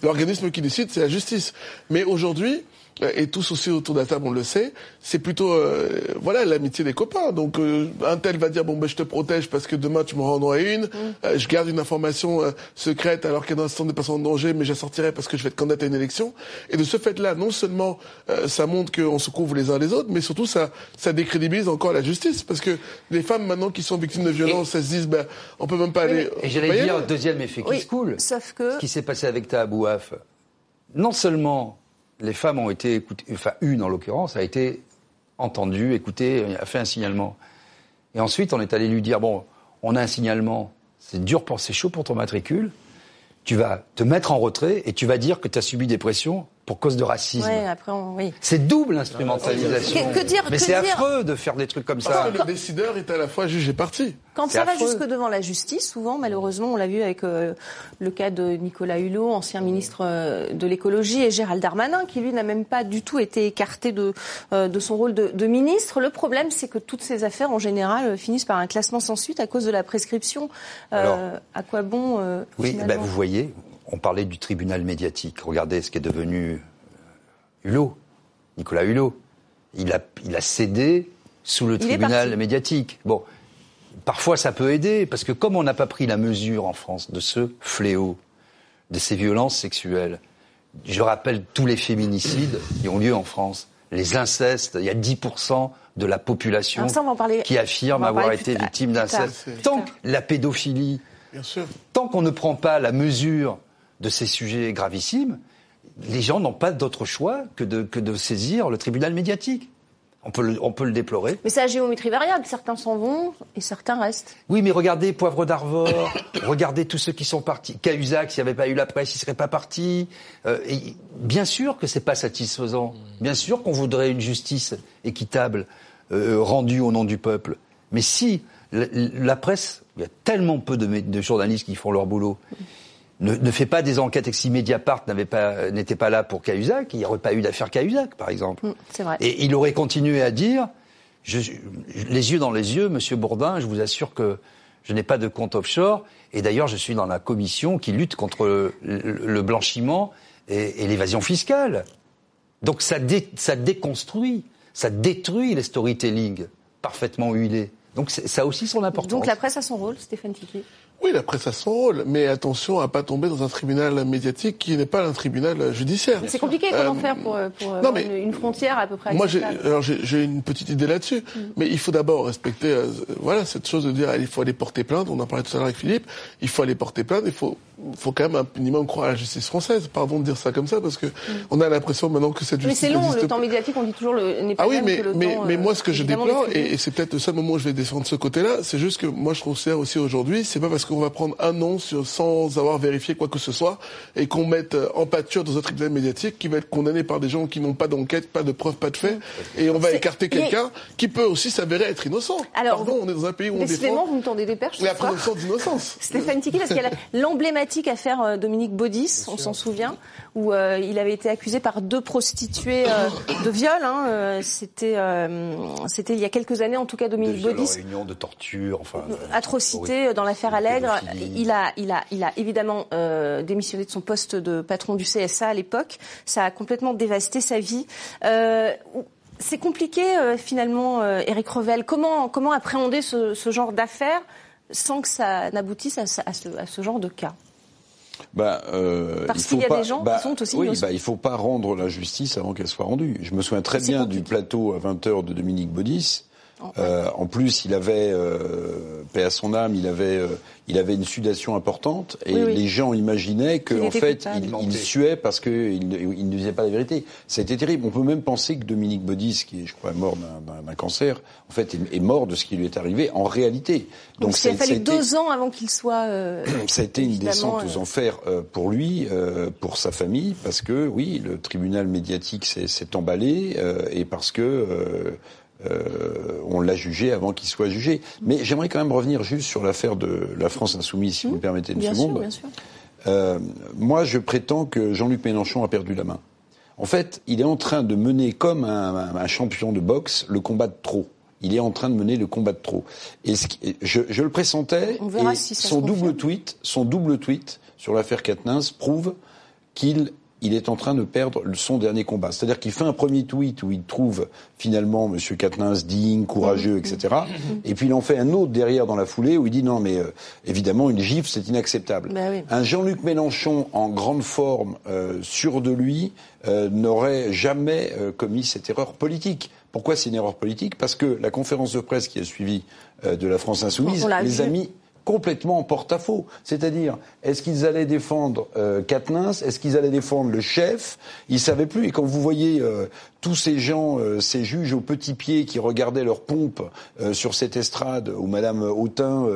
Speaker 6: l'organisme qui décide, c'est la justice. Mais aujourd'hui, et tous aussi autour de la table, on le sait, c'est plutôt euh, voilà l'amitié des copains. Donc euh, un tel va dire bon ben je te protège parce que demain tu me rendras une. Mm. je garde une information secrète alors qu'un instant n'est pas en danger, mais je la sortirai parce que je vais être candidat à une élection. Et de ce fait-là, non seulement ça montre qu'on se couvre les uns les autres, mais surtout ça ça décrédibilise encore la justice parce que les femmes maintenant qui sont victimes de violences, elles se disent ben on peut même pas aller.
Speaker 3: Et j'allais dire deuxième effet qui se coule.
Speaker 1: Sauf que
Speaker 3: ce qui s'est passé avec ta Abouaf, non seulement les femmes ont été écoutées, enfin une en l'occurrence, a été entendue, écoutée, a fait un signalement. Et ensuite, on est allé lui dire, bon, on a un signalement, c'est dur pour, c'est chaud pour ton matricule, tu vas te mettre en retrait et tu vas dire que tu as subi des pressions pour cause de racisme.
Speaker 1: après oui.
Speaker 3: C'est double instrumentalisation.
Speaker 1: Que, dire,
Speaker 3: Mais c'est affreux de faire des trucs comme ça.
Speaker 6: le décideur est à la fois juge et parti.
Speaker 1: Quand ça va jusque devant la justice, souvent, malheureusement, on l'a vu avec euh, le cas de Nicolas Hulot, ancien ministre euh, de l'écologie, et Gérald Darmanin, qui lui n'a même pas du tout été écarté de, euh, de son rôle de, de, ministre. Le problème, c'est que toutes ces affaires, en général, finissent par un classement sans suite à cause de la prescription. à quoi bon
Speaker 3: Oui, ben vous voyez, on parlait du tribunal médiatique. Regardez ce qui est devenu euh, Hulot, Nicolas Hulot. Il a, il a cédé sous le tribunal médiatique. Bon, parfois ça peut aider, parce que comme on n'a pas pris la mesure en France de ce fléau, de ces violences sexuelles. Je rappelle tous les féminicides qui ont lieu en France, les incestes. Il y a 10% de la population qui affirme avoir été victime d'inceste. Tant que la pédophilie, tant qu'on ne prend pas la mesure de ces sujets gravissimes, les gens n'ont pas d'autre choix que de, que de saisir le tribunal médiatique. On peut, le, on peut le déplorer.
Speaker 1: Mais c'est à géométrie variable. Certains s'en vont et certains restent.
Speaker 3: Oui, mais regardez Poivre d'Arvor, (coughs) regardez tous ceux qui sont partis. Cahuzac, s'il n'y avait pas eu la presse, il ne serait pas parti. Euh, et bien sûr que c'est pas satisfaisant. Bien sûr qu'on voudrait une justice équitable euh, rendue au nom du peuple. Mais si la, la presse, il y a tellement peu de, de journalistes qui font leur boulot ne, ne, fait pas des enquêtes et si Mediapart n'avait pas n'était pas là pour Cahuzac, il n'y aurait pas eu d'affaire Cahuzac, par exemple.
Speaker 1: c'est vrai.
Speaker 3: Et il aurait continué à dire, je, les yeux dans les yeux, Monsieur Bourdin, je vous assure que je n'ai pas de compte offshore. Et d'ailleurs, je suis dans la commission qui lutte contre le, le blanchiment et, et l'évasion fiscale. Donc ça, dé, ça déconstruit, ça détruit les storytelling parfaitement huilés. Donc ça a aussi son importance.
Speaker 1: Donc la presse a son rôle, Stéphane Tiki
Speaker 6: oui, la presse a son rôle, mais attention à pas tomber dans un tribunal médiatique qui n'est pas un tribunal judiciaire.
Speaker 1: C'est compliqué, comment euh, faire pour, pour non, mais, une, frontière à peu près
Speaker 6: Moi, j'ai une petite idée là-dessus, mm. mais il faut d'abord respecter, euh, voilà, cette chose de dire, il faut aller porter plainte. On en parlait tout à l'heure avec Philippe. Il faut aller porter plainte. Il faut faut quand même un minimum croire à la justice française. Pardon de dire ça comme ça, parce que mm. on a l'impression maintenant que cette justice.
Speaker 1: Mais c'est long, le temps médiatique, on dit toujours le
Speaker 6: pas Ah oui, mais, mais, mais moi, ce que je déplore, et, c'est peut-être le seul moment où je vais défendre ce côté-là, c'est juste que moi, je considère aussi aujourd'hui, c'est pas parce qu'on va prendre un nom sur, sans avoir vérifié quoi que ce soit, et qu'on mette euh, en pâture dans un tribunal médiatique qui va être condamné par des gens qui n'ont pas d'enquête, pas de preuves, pas de faits, mm. et on va écarter quelqu'un qui peut aussi s'avérer être innocent. Alors, Pardon, on est dans un pays où on défend.
Speaker 1: vous me tendez des perches.
Speaker 6: La présomption d'innocence. (laughs)
Speaker 1: Stéphane Tiki, parce qu'il y a l'emblématique affaire euh, Dominique Baudis, on s'en souvient, où euh, il avait été accusé par deux prostituées euh, de viol. Hein, euh, c'était, c'était il y a quelques années, en tout cas, Dominique de Baudis.
Speaker 3: Réunion de torture, enfin.
Speaker 1: Atrocité dans l'affaire Allègre. Il a, il a, il a évidemment démissionné de son poste de patron du CSA à l'époque. Ça a complètement dévasté sa vie. c'est compliqué finalement, Eric Revel. Comment, comment appréhender ce, ce genre d'affaires sans que ça n'aboutisse à, ce, à ce genre de cas?
Speaker 19: Bah, euh,
Speaker 1: Parce qu'il y a des gens
Speaker 19: bah,
Speaker 1: qui sont aussi
Speaker 19: Oui, bah, il faut pas rendre la justice avant qu'elle soit rendue. Je me souviens très bien du plateau à 20h de Dominique Baudis. Euh, en plus, il avait, euh, paix à son âme, il avait, euh, il avait une sudation importante et les gens imaginaient qu'en fait, il, il, suait parce qu'il il ne disait pas la vérité. Ça a été terrible. On peut même penser que Dominique Baudis, qui est, je crois, mort d'un cancer, en fait, est, mort de ce qui lui est arrivé en réalité.
Speaker 1: Donc, Donc ça, il a fallu deux ans avant qu'il soit. Euh,
Speaker 19: ça a été une descente aux enfers pour lui, pour sa famille, parce que oui, le tribunal médiatique s'est emballé et parce que euh, on l'a jugé avant qu'il soit jugé. Mais j'aimerais quand même revenir juste sur l'affaire de la France insoumise, si vous me permettez une seconde. bien sûr. Euh, moi, je prétends que Jean-Luc Mélenchon a perdu la main. En fait, il est en train de mener comme un, champion de boxe le combat de trop. Il est en train de mener le combat de trop. Et je, le pressentais. et son double tweet, son double tweet sur l'affaire Katnins prouve qu'il il est en train de perdre son dernier combat. C'est-à-dire qu'il fait un premier tweet où il trouve finalement M. Katnins digne, courageux, etc. Et puis il en fait un autre derrière dans la foulée où il dit non mais euh, évidemment une gifle c'est inacceptable.
Speaker 1: Bah
Speaker 19: un Jean-Luc Mélenchon en grande forme, euh, sûr de lui, euh, n'aurait jamais commis cette erreur politique. Pourquoi c'est une erreur politique? Parce que la conférence de presse qui a suivi de la France Insoumise les a mis complètement en porte-à-faux. C'est-à-dire, est-ce qu'ils allaient défendre euh, Est-ce qu'ils allaient défendre le chef? Ils savaient plus. Et quand vous voyez euh, tous ces gens, euh, ces juges au petit pied qui regardaient leur pompe euh, sur cette estrade où Madame Autain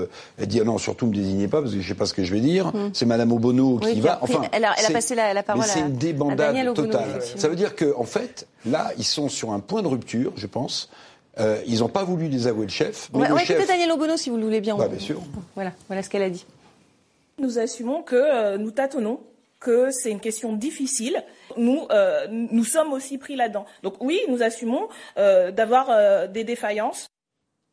Speaker 19: a dit ah non surtout me désignez pas parce que je sais pas ce que je vais dire. Mm. C'est Madame Obono qui va.
Speaker 1: Enfin, elle a, passé la, parole.
Speaker 19: c'est une débandade totale. Ça veut dire que en fait là ils sont sur un point de rupture, je pense. Euh, ils n'ont pas voulu désavouer le chef.
Speaker 1: Mais
Speaker 19: on
Speaker 1: va écouter Daniel Obono si vous le voulez bien.
Speaker 19: Bah, bien sûr.
Speaker 1: Voilà, voilà ce qu'elle a dit.
Speaker 20: Nous assumons que euh, nous tâtonnons, que c'est une question difficile. Nous, euh, nous sommes aussi pris là-dedans. Donc oui, nous assumons d'avoir des défaillances.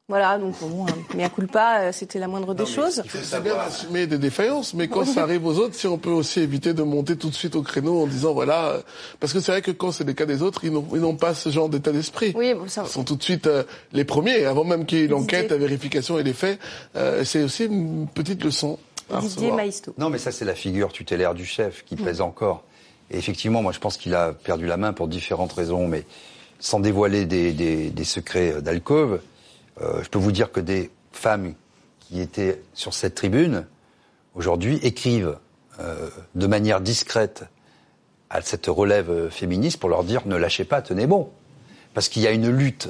Speaker 1: Voilà, donc bon, mais à culpa, euh, c'était la moindre des choses.
Speaker 6: Il faut bien assumer des défaillances, mais quand ça arrive aux autres, si on peut aussi éviter de monter tout de suite au créneau en disant voilà, euh, parce que c'est vrai que quand c'est des cas des autres, ils n'ont pas ce genre d'état d'esprit.
Speaker 1: Oui, bon, ça...
Speaker 6: Ils sont tout de suite euh, les premiers, avant même qu'il y ait l'enquête, la vérification et les faits. c'est aussi une petite leçon.
Speaker 1: Didier Maisto.
Speaker 3: Non, mais ça, c'est la figure tutélaire du chef qui pèse encore. Et effectivement, moi, je pense qu'il a perdu la main pour différentes raisons, mais sans dévoiler des, des, des secrets d'alcôve, euh, je peux vous dire que des femmes qui étaient sur cette tribune, aujourd'hui, écrivent euh, de manière discrète à cette relève féministe pour leur dire ne lâchez pas, tenez bon. Parce qu'il y a une lutte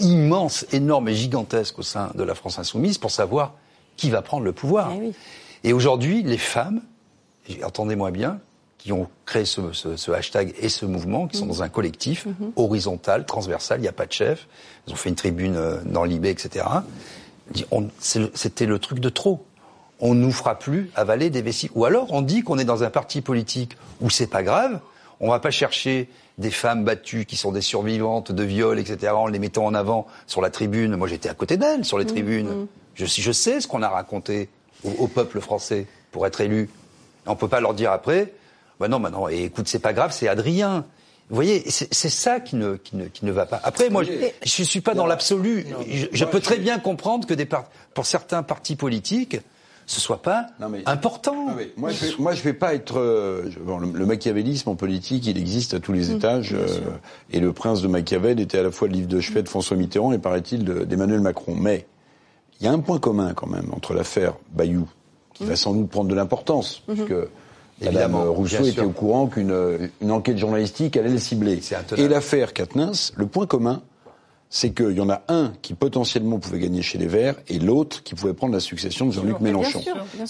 Speaker 3: immense, énorme et gigantesque au sein de la France insoumise pour savoir qui va prendre le pouvoir. Eh et aujourd'hui, les femmes, entendez-moi bien, qui ont créé ce, hashtag et ce mouvement, qui sont mhm. dans un collectif mhm. horizontal, transversal, il n'y a pas de chef. Ils ont fait une tribune euh, dans l'IB, etc. C'était le truc de trop. On nous fera plus avaler des vessies. Ou alors on dit qu'on est dans un parti politique où c'est pas grave. On va pas chercher des femmes battues qui sont des survivantes de viols, etc. en les mettant en avant sur la tribune. Moi j'étais à côté d'elles sur les mhm. tribunes. Je, je sais ce qu'on a raconté au, peuple français pour être élu. On peut pas leur dire après, bah non, bah non, et écoute, c'est pas grave, c'est Adrien. Vous voyez, c'est ça qui ne, qui, ne, qui ne va pas. Après, moi, je ne suis pas dans l'absolu. Je, peux très bien comprendre que des pour certains partis politiques, ce soit pas important.
Speaker 19: moi, je vais, moi, je vais pas être. Euh, le, machiavélisme en politique, il existe à tous les mmh, étages. Euh, et le prince de Machiavel était à la fois le livre de chevet de François Mitterrand et, paraît-il, d'Emmanuel Macron. Mais il y a un point commun quand même entre l'affaire Bayou, qui va mmh. sans doute prendre de l'importance, mmh. puisque Madame Rousseau était au courant qu'une une enquête journalistique allait le cibler. Et l'affaire Katnins, le point commun, c'est qu'il y en a un qui potentiellement pouvait gagner chez les Verts et l'autre qui pouvait prendre la succession de Jean-Luc Mélenchon.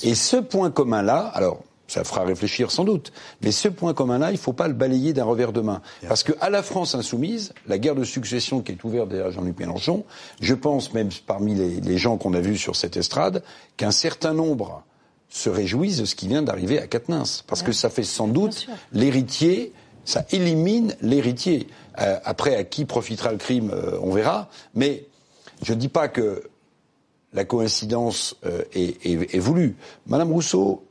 Speaker 19: Et ce point commun-là, alors ça fera réfléchir sans doute. Mais ce point commun-là, il ne faut pas le balayer d'un revers de main. Parce qu'à la France insoumise, la guerre de succession qui est ouverte derrière Jean-Luc Mélenchon, je pense même parmi les, les gens qu'on a vus sur cette estrade, qu'un certain nombre se réjouissent de ce qui vient d'arriver à Quatennens. Parce que ça fait sans doute l'héritier, ça élimine l'héritier. Euh, après, à qui profitera le crime, euh, on verra. Mais je ne dis pas que la coïncidence euh, est, est, est, voulue. Madame Rousseau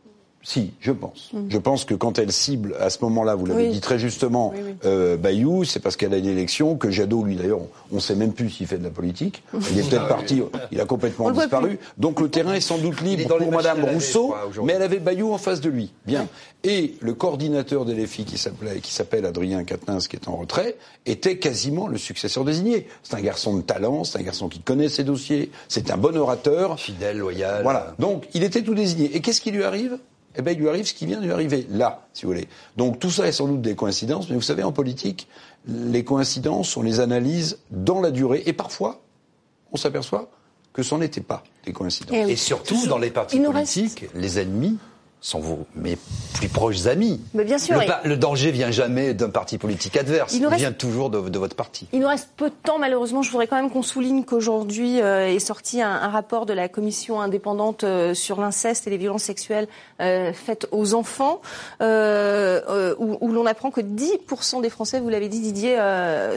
Speaker 19: si, je pense. Mm. Je pense que quand elle cible, à ce moment-là, vous l'avez dit très justement, Euh, Bayou, c'est parce qu'elle a une élection, que Jadot, lui d'ailleurs, on ne sait même plus s'il fait de la politique. Il est peut-être (laughs) parti, il a complètement disparu. Donc le terrain est sans doute libre pour Madame Rousseau, mais elle avait Bayou en face de lui. Bien. Et le coordinateur de l'EFI, qui s'appelait, qui s'appelle Adrien Quatennens, qui est en retrait, était quasiment le successeur désigné. C'est un garçon de talent, c'est un garçon qui connaît ses dossiers, c'est un bon orateur.
Speaker 3: Fidèle, loyal.
Speaker 19: Voilà. Donc, il était tout désigné. Et qu'est-ce qui lui arrive? Eh bien, il lui arrive ce qui vient de lui arriver là, si vous voulez. Donc tout ça est sans doute des coïncidences, mais vous savez, en politique, les coïncidences, on les analyse dans la durée, et parfois, on s'aperçoit que ce n'était pas des coïncidences.
Speaker 3: Et, surtout, dans les partis politiques, les ennemis sont vos mes plus proches amis.
Speaker 1: Mais bien sûr.
Speaker 3: Le, danger vient jamais d'un parti politique adverse. Il, vient toujours de, votre parti.
Speaker 1: Il nous reste peu de temps, malheureusement. Je voudrais quand même qu'on souligne qu'aujourd'hui euh, est sorti un, rapport de la commission indépendante euh, sur l'inceste et les violences sexuelles euh, faites aux enfants, où, où l'on apprend que 10% des Français, vous l'avez dit Didier,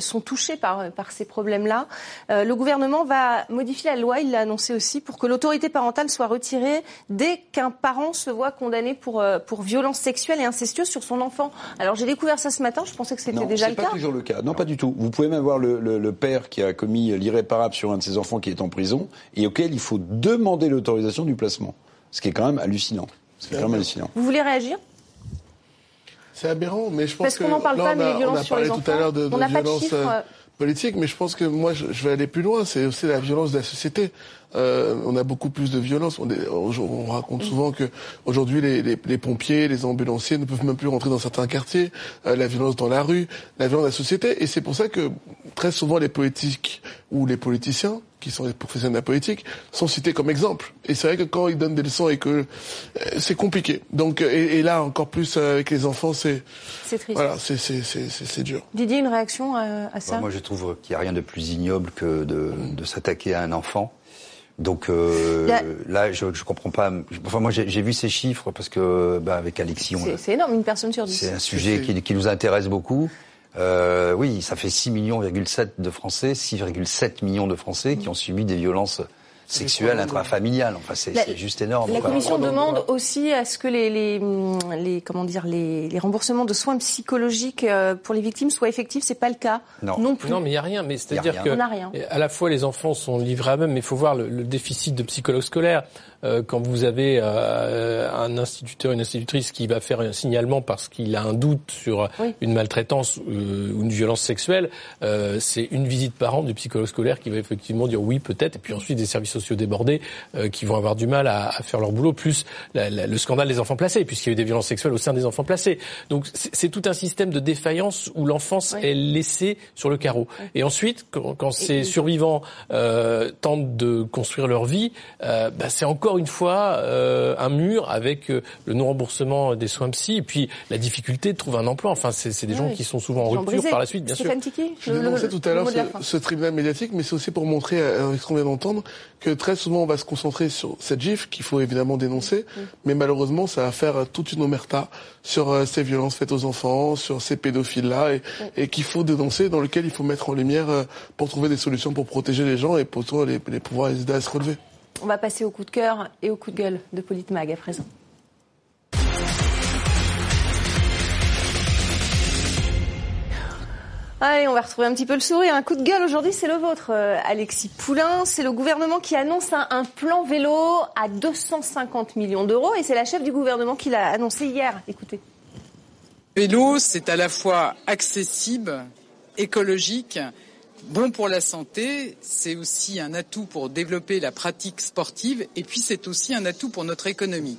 Speaker 1: sont touchés par, par ces problèmes-là. le gouvernement va modifier la loi, il l'a annoncé aussi, pour que l'autorité parentale soit retirée dès qu'un parent se voit condamné pour, euh, pour violence sexuelle et incestueuse sur son enfant. Alors j'ai découvert ça ce matin, je pensais que c'était déjà le cas.
Speaker 19: Non, c'est pas toujours le cas. Non, pas du tout. Vous pouvez même avoir le, le, père qui a commis l'irréparable sur un de ses enfants qui est en prison et auquel il faut demander l'autorisation du placement. Ce qui est quand même hallucinant. Ce qui est quand même hallucinant.
Speaker 1: Vous voulez réagir?
Speaker 6: C'est aberrant, mais je pense
Speaker 1: Parce qu'on n'en parle pas, mais les violences sur les enfants.
Speaker 6: tout à l'heure de, de violence euh, politique, mais je pense que moi, je vais aller plus loin. C'est aussi la violence de la société. Euh, on a beaucoup plus de violence. On, on, raconte mm. souvent que aujourd'hui les, les, les, pompiers, les ambulanciers ne peuvent même plus rentrer dans certains quartiers. Euh, la violence dans la rue, la violence de la société. Et c'est pour ça que très souvent les politiques ou les politiciens qui sont les professionnels de la politique, sont cités comme exemple. Et c'est vrai que quand ils donnent des leçons et que euh, c'est compliqué. Donc et, et, là encore plus euh, avec les enfants, c'est
Speaker 1: c'est triste.
Speaker 6: Voilà, c'est c'est c'est dur.
Speaker 1: Didier, une réaction à, à ça?
Speaker 3: Moi, je trouve qu'il n'y a rien de plus ignoble que de, de s'attaquer à un enfant. Donc euh, là, je, je comprends pas. Enfin, moi, j'ai vu ces chiffres parce que, bah, avec Alexis,
Speaker 1: c'est énorme, une personne sur dix.
Speaker 3: C'est un sujet qui, qui, nous intéresse beaucoup. Euh, oui, ça fait 6 millions,7 de Français, 6,7 millions de Français qui ont subi des violences sexuel intrafamilial. Enfin, c'est juste énorme.
Speaker 1: La Commission demande aussi à ce que les, les, les comment dire les, les, remboursements de soins psychologiques euh, pour les victimes soient effectifs. C'est pas le cas
Speaker 4: non,
Speaker 1: non plus.
Speaker 4: Non, mais il y a rien. Mais c'est-à-dire que à la fois les enfants sont livrés à eux-mêmes, mais il faut voir le, le, déficit de psychologues scolaires. Euh, quand vous avez euh, un instituteur, une institutrice qui va faire un signalement parce qu'il a un doute sur une maltraitance euh, ou une violence sexuelle, c'est une visite par an du psychologue scolaire qui va effectivement dire oui peut-être, et puis ensuite des services sociaux débordés euh, qui vont avoir du mal à, à faire leur boulot, plus la, la, le scandale des enfants placés, puisqu'il y a eu des violences sexuelles au sein des enfants placés. Donc c'est tout un système de défaillance où l'enfance est laissée sur le carreau. Et ensuite, quand, quand ces survivants tentent de construire leur vie, bah, c'est encore une fois euh, un mur avec euh, le non-remboursement des soins psy et puis la difficulté de trouver un emploi. Enfin, c'est des gens qui sont souvent en rupture par la suite, bien
Speaker 1: Stéphane
Speaker 6: sûr.
Speaker 1: Tiki,
Speaker 6: Je dénonçais tout à l'heure ce, ce, tribunal médiatique, mais c'est aussi pour montrer, avec ce qu'on vient d'entendre, que très souvent on va se concentrer sur cette gifle qu'il faut évidemment dénoncer, mm. mais malheureusement ça va faire toute une omerta sur euh, ces violences faites aux enfants, sur ces pédophiles-là, et, mm. et qu'il faut dénoncer, dans lequel il faut mettre en lumière euh, pour trouver des solutions pour protéger les gens et pour les, les pouvoir aider à se relever.
Speaker 1: On va passer au coup de cœur et au coup de gueule de Politmag à présent. On va retrouver un petit peu le sourire. Un coup de gueule aujourd'hui, c'est le vôtre, euh, Alexis Poulain. C'est le gouvernement qui annonce un, un, plan vélo à 250 millions d'euros et c'est la chef du gouvernement qui l'a annoncé hier. Écoutez.
Speaker 21: Vélo, c'est à la fois accessible, écologique, bon pour la santé, c'est aussi un atout pour développer la pratique sportive et puis c'est aussi un atout pour notre économie.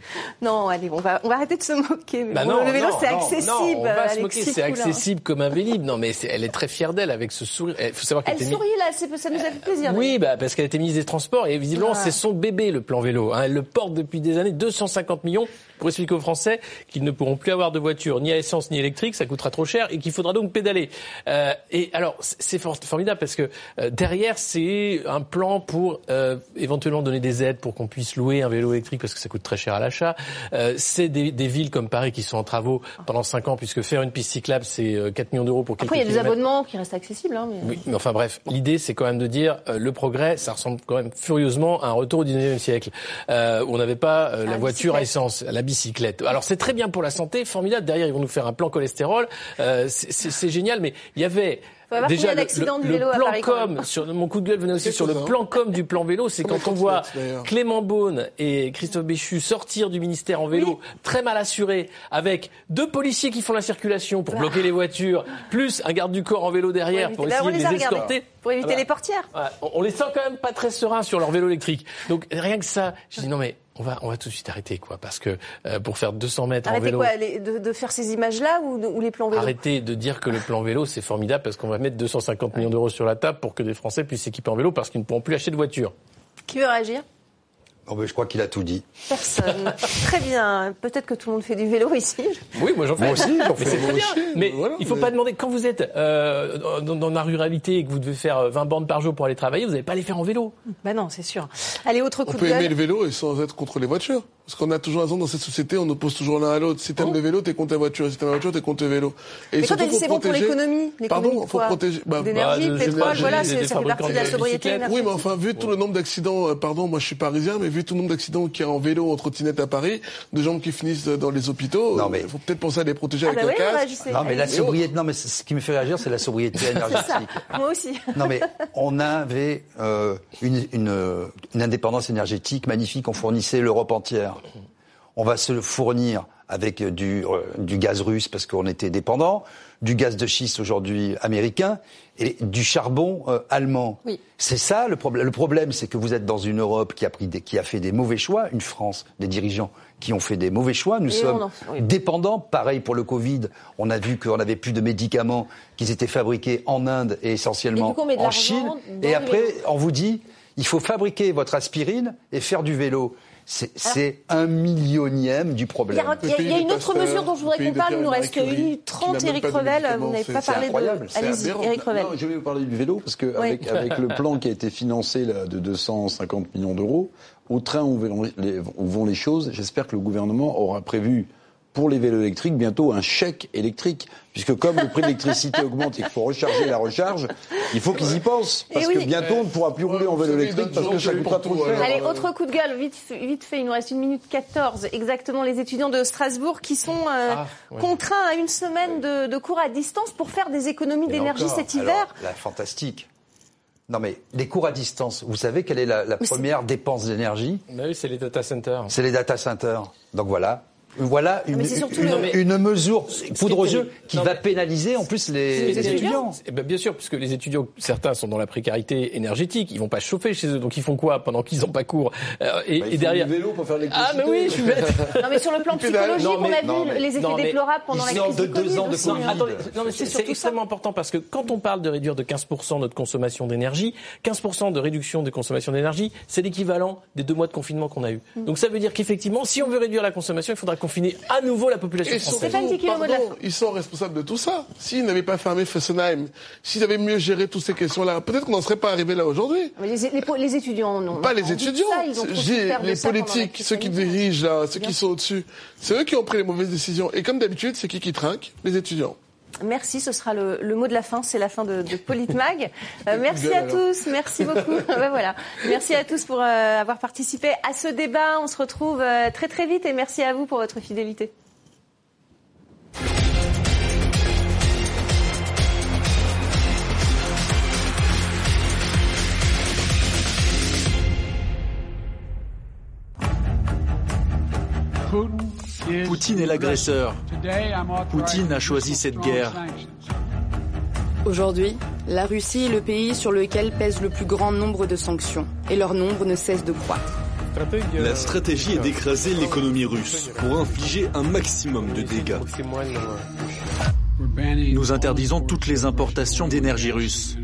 Speaker 21: (laughs)
Speaker 1: Non, allez, on va, on va arrêter de se moquer.
Speaker 4: Bah
Speaker 1: bon,
Speaker 4: non,
Speaker 1: le vélo, c'est accessible.
Speaker 4: Non, on va se
Speaker 1: moquer,
Speaker 4: c'est accessible comme un vélib. Non, mais elle est très fière d'elle avec ce sourire. Il faut savoir qu'elle
Speaker 1: Elle sourit là, ça nous a fait plaisir.
Speaker 4: Oui, bah, parce qu'elle était ministre des Transports et visiblement, ah. c'est son bébé, le plan vélo. Hein. Elle le porte depuis des années, 250 millions pour expliquer aux Français qu'ils ne pourront plus avoir de voiture ni à essence ni électrique, ça coûtera trop cher et qu'il faudra donc pédaler. Euh, et alors c'est formidable parce que euh, derrière c'est un plan pour euh, éventuellement donner des aides pour qu'on puisse louer un vélo électrique parce que ça coûte très cher à l'achat. Euh, c'est des, des, villes comme Paris qui sont en travaux pendant 5 ans puisque faire une piste cyclable c'est 4 millions d'euros pour quelques
Speaker 1: Après il y a
Speaker 4: des
Speaker 1: abonnements qui restent accessibles. Hein,
Speaker 4: mais... Oui, mais enfin bref, l'idée c'est quand même de dire le progrès, ça ressemble quand même furieusement à un retour au 19e siècle où on n'avait pas la
Speaker 1: Ah,
Speaker 4: voiture à essence, la bicyclette. Alors c'est très bien pour la santé, formidable. Derrière, ils vont nous faire un plan cholestérol. Euh, c'est génial, mais il y avait Déjà, le, le,
Speaker 1: du vélo
Speaker 4: le plan
Speaker 1: à Paris,
Speaker 4: com, sur mon coup de gueule venait aussi sur le plan com du plan vélo, c'est quand on voit Clément Beaune et Christophe Béchu sortir du ministère en vélo, oui. très mal assurés, avec deux policiers qui font la circulation pour bloquer les voitures, plus un garde du corps en vélo derrière pour essayer de les, les escorter.
Speaker 1: Pour éviter
Speaker 4: ah bah,
Speaker 1: les portières.
Speaker 4: On les sent quand même pas très sereins sur leur vélo électrique. Donc rien que ça, je dis non mais on va, on va tout de suite arrêter, quoi, parce que euh, pour faire 200 mètres
Speaker 1: Arrêtez
Speaker 4: en vélo.
Speaker 1: quoi les, de, de, faire ces images-là ou, ou, les plans vélo?
Speaker 4: Arrêtez de dire que le plan vélo c'est formidable parce qu'on va mettre 250 millions d'euros sur la table pour que des Français puissent s'équiper en vélo parce qu'ils ne pourront plus acheter de voiture.
Speaker 1: Qui veut réagir?
Speaker 3: Oh ben, je crois qu'il a tout dit.
Speaker 1: Personne. (laughs) très bien. Peut-être que tout le monde fait du vélo ici.
Speaker 4: Oui, moi j'en fais.
Speaker 3: Moi aussi, j'en fais.
Speaker 4: Mais c'est très bien.
Speaker 3: Aussi,
Speaker 4: mais
Speaker 3: voilà,
Speaker 4: il faut
Speaker 3: mais...
Speaker 4: pas demander quand vous êtes euh, dans, dans, la ruralité et que vous devez faire 20 bornes par jour pour aller travailler, vous n'allez pas les faire en vélo.
Speaker 1: Bah non, c'est sûr. Allez, autre coup
Speaker 6: on
Speaker 1: de
Speaker 6: peut
Speaker 1: gueule.
Speaker 6: aimer le vélo et sans être contre les voitures. Parce qu'on a toujours raison dans cette société, on oppose toujours l'un à l'autre. Si t'aimes oh. le vélo, t'es contre la voiture. Si t'aimes la voiture, t'es contre le vélo.
Speaker 1: Et mais quand t'as dit c'est bon pour l'économie,
Speaker 6: pardon, faut protéger.
Speaker 1: Bah, d'énergie,
Speaker 6: bah,
Speaker 1: pétrole, voilà, ça fait partie de la sobriété énergétique.
Speaker 6: Oui, mais enfin, vu tout le nombre d'accidents, euh, pardon, moi je suis parisien, mais vu tout le nombre d'accidents qu'il y a en vélo, en trottinette à Paris, de gens qui finissent dans les hôpitaux,
Speaker 3: non, mais...
Speaker 6: il faut peut-être penser à les protéger
Speaker 1: ah
Speaker 6: avec
Speaker 1: bah
Speaker 6: un
Speaker 1: oui,
Speaker 6: casque.
Speaker 3: Non, mais la sobriété, non, mais ce qui me fait réagir, c'est la sobriété (laughs) énergétique.
Speaker 1: Moi aussi.
Speaker 3: Non, mais on avait euh, une, une, une indépendance énergétique magnifique, on fournissait l'Europe entière on va se fournir avec du, euh, du gaz russe parce qu'on était dépendant, du gaz de schiste aujourd'hui américain et du charbon euh, allemand.
Speaker 1: Oui.
Speaker 3: C'est ça le problème. Le problème, c'est que vous êtes dans une Europe qui a, pris des, qui a fait des mauvais choix, une France, des dirigeants qui ont fait des mauvais choix. Nous
Speaker 1: et
Speaker 3: sommes
Speaker 1: en... oui.
Speaker 3: dépendants. Pareil pour le Covid. On a vu qu'on n'avait plus de médicaments qui étaient fabriqués en Inde et essentiellement
Speaker 1: et coup,
Speaker 3: en Chine. Et après, on vous dit, il faut fabriquer votre aspirine et faire du vélo. C'est un millionième du problème.
Speaker 1: Il y a, il y a une autre mesure dont je voudrais qu'on parle. Il nous reste une 30. Eric Revel, vous n'avez pas parlé de. Allez-y, Eric Revel.
Speaker 19: Non, je vais vous parler du vélo parce que
Speaker 1: Oui.
Speaker 19: avec, avec le plan qui a été financé là, de 250 millions d'euros, au train où vont les, où vont les choses, j'espère que le gouvernement aura prévu pour les vélos électriques bientôt un chèque électrique. Puisque comme le prix de l'électricité (laughs) augmente et qu'il faut recharger la recharge, il faut qu'ils y pensent. Parce que bientôt, on ne pourra plus rouler en vélo électrique parce que ça coûtera trop cher.
Speaker 1: Allez, autre coup de gueule, vite, vite fait, il nous reste une minute 14. Exactement, les étudiants de Strasbourg qui sont euh, ah, contraints à une semaine de, de, cours à distance pour faire des économies d'énergie cet hiver.
Speaker 3: Alors, fantastique. Non mais les cours à distance, vous savez quelle est la, la première dépense d'énergie?
Speaker 4: Bah Oui, c'est les data centers.
Speaker 3: C'est les data centers. Donc voilà, voilà une, une, mesure poudre aux yeux qui va pénaliser en plus les, étudiants.
Speaker 4: Eh ben bien sûr, puisque les étudiants, certains sont dans la précarité énergiétique, ils vont pas chauffer chez eux, donc ils font quoi pendant qu'ils n'ont pas cours
Speaker 19: euh, et, bah, et derrière. vélo pour faire
Speaker 4: Ah mais oui, je suis bête.
Speaker 1: non mais sur le plan (laughs) psychologique, on a vu les effets déplorables pendant la crise de deux ans de
Speaker 4: Covid. Non, mais c'est extrêmement important parce que quand on parle de réduire de 15% notre consommation d'énergie, 15% de réduction de consommation d'énergie, c'est l'équivalent des deux mois de confinement qu'on a eu. Mm. Donc ça veut dire qu'effectivement, si on veut réduire la consommation, il faudra confiner à nouveau la population française.
Speaker 6: ils sont responsables de tout ça. S'ils n'avaient pas fermé Fessenheim, s'ils avaient mieux géré toutes ces questions-là, peut-être qu'on n'en serait pas arrivé là aujourd'hui.
Speaker 1: Les, étudiants, non.
Speaker 6: Pas les étudiants. les politiques, ceux qui dirigent là, ceux qui sont au-dessus. C'est eux qui ont pris les mauvaises décisions. Et comme d'habitude, c'est qui qui trinque? Les étudiants.
Speaker 1: Merci, ce sera le, mot de la fin, c'est la fin de, de Politmag. (laughs) Euh, merci à tous, merci beaucoup. (laughs) ben voilà. Merci à tous pour euh, avoir participé à ce débat. On se retrouve euh, très très vite et merci à vous pour votre fidélité.
Speaker 11: Poutine est l'agresseur. Poutine a choisi cette guerre.
Speaker 22: Aujourd'hui, la Russie est le pays sur lequel pèse le plus grand nombre de sanctions, et leur nombre ne cesse de croître.
Speaker 5: La stratégie est d'écraser l'économie russe pour infliger un maximum de dégâts.
Speaker 11: Nous interdisons toutes les importations d'énergie russe.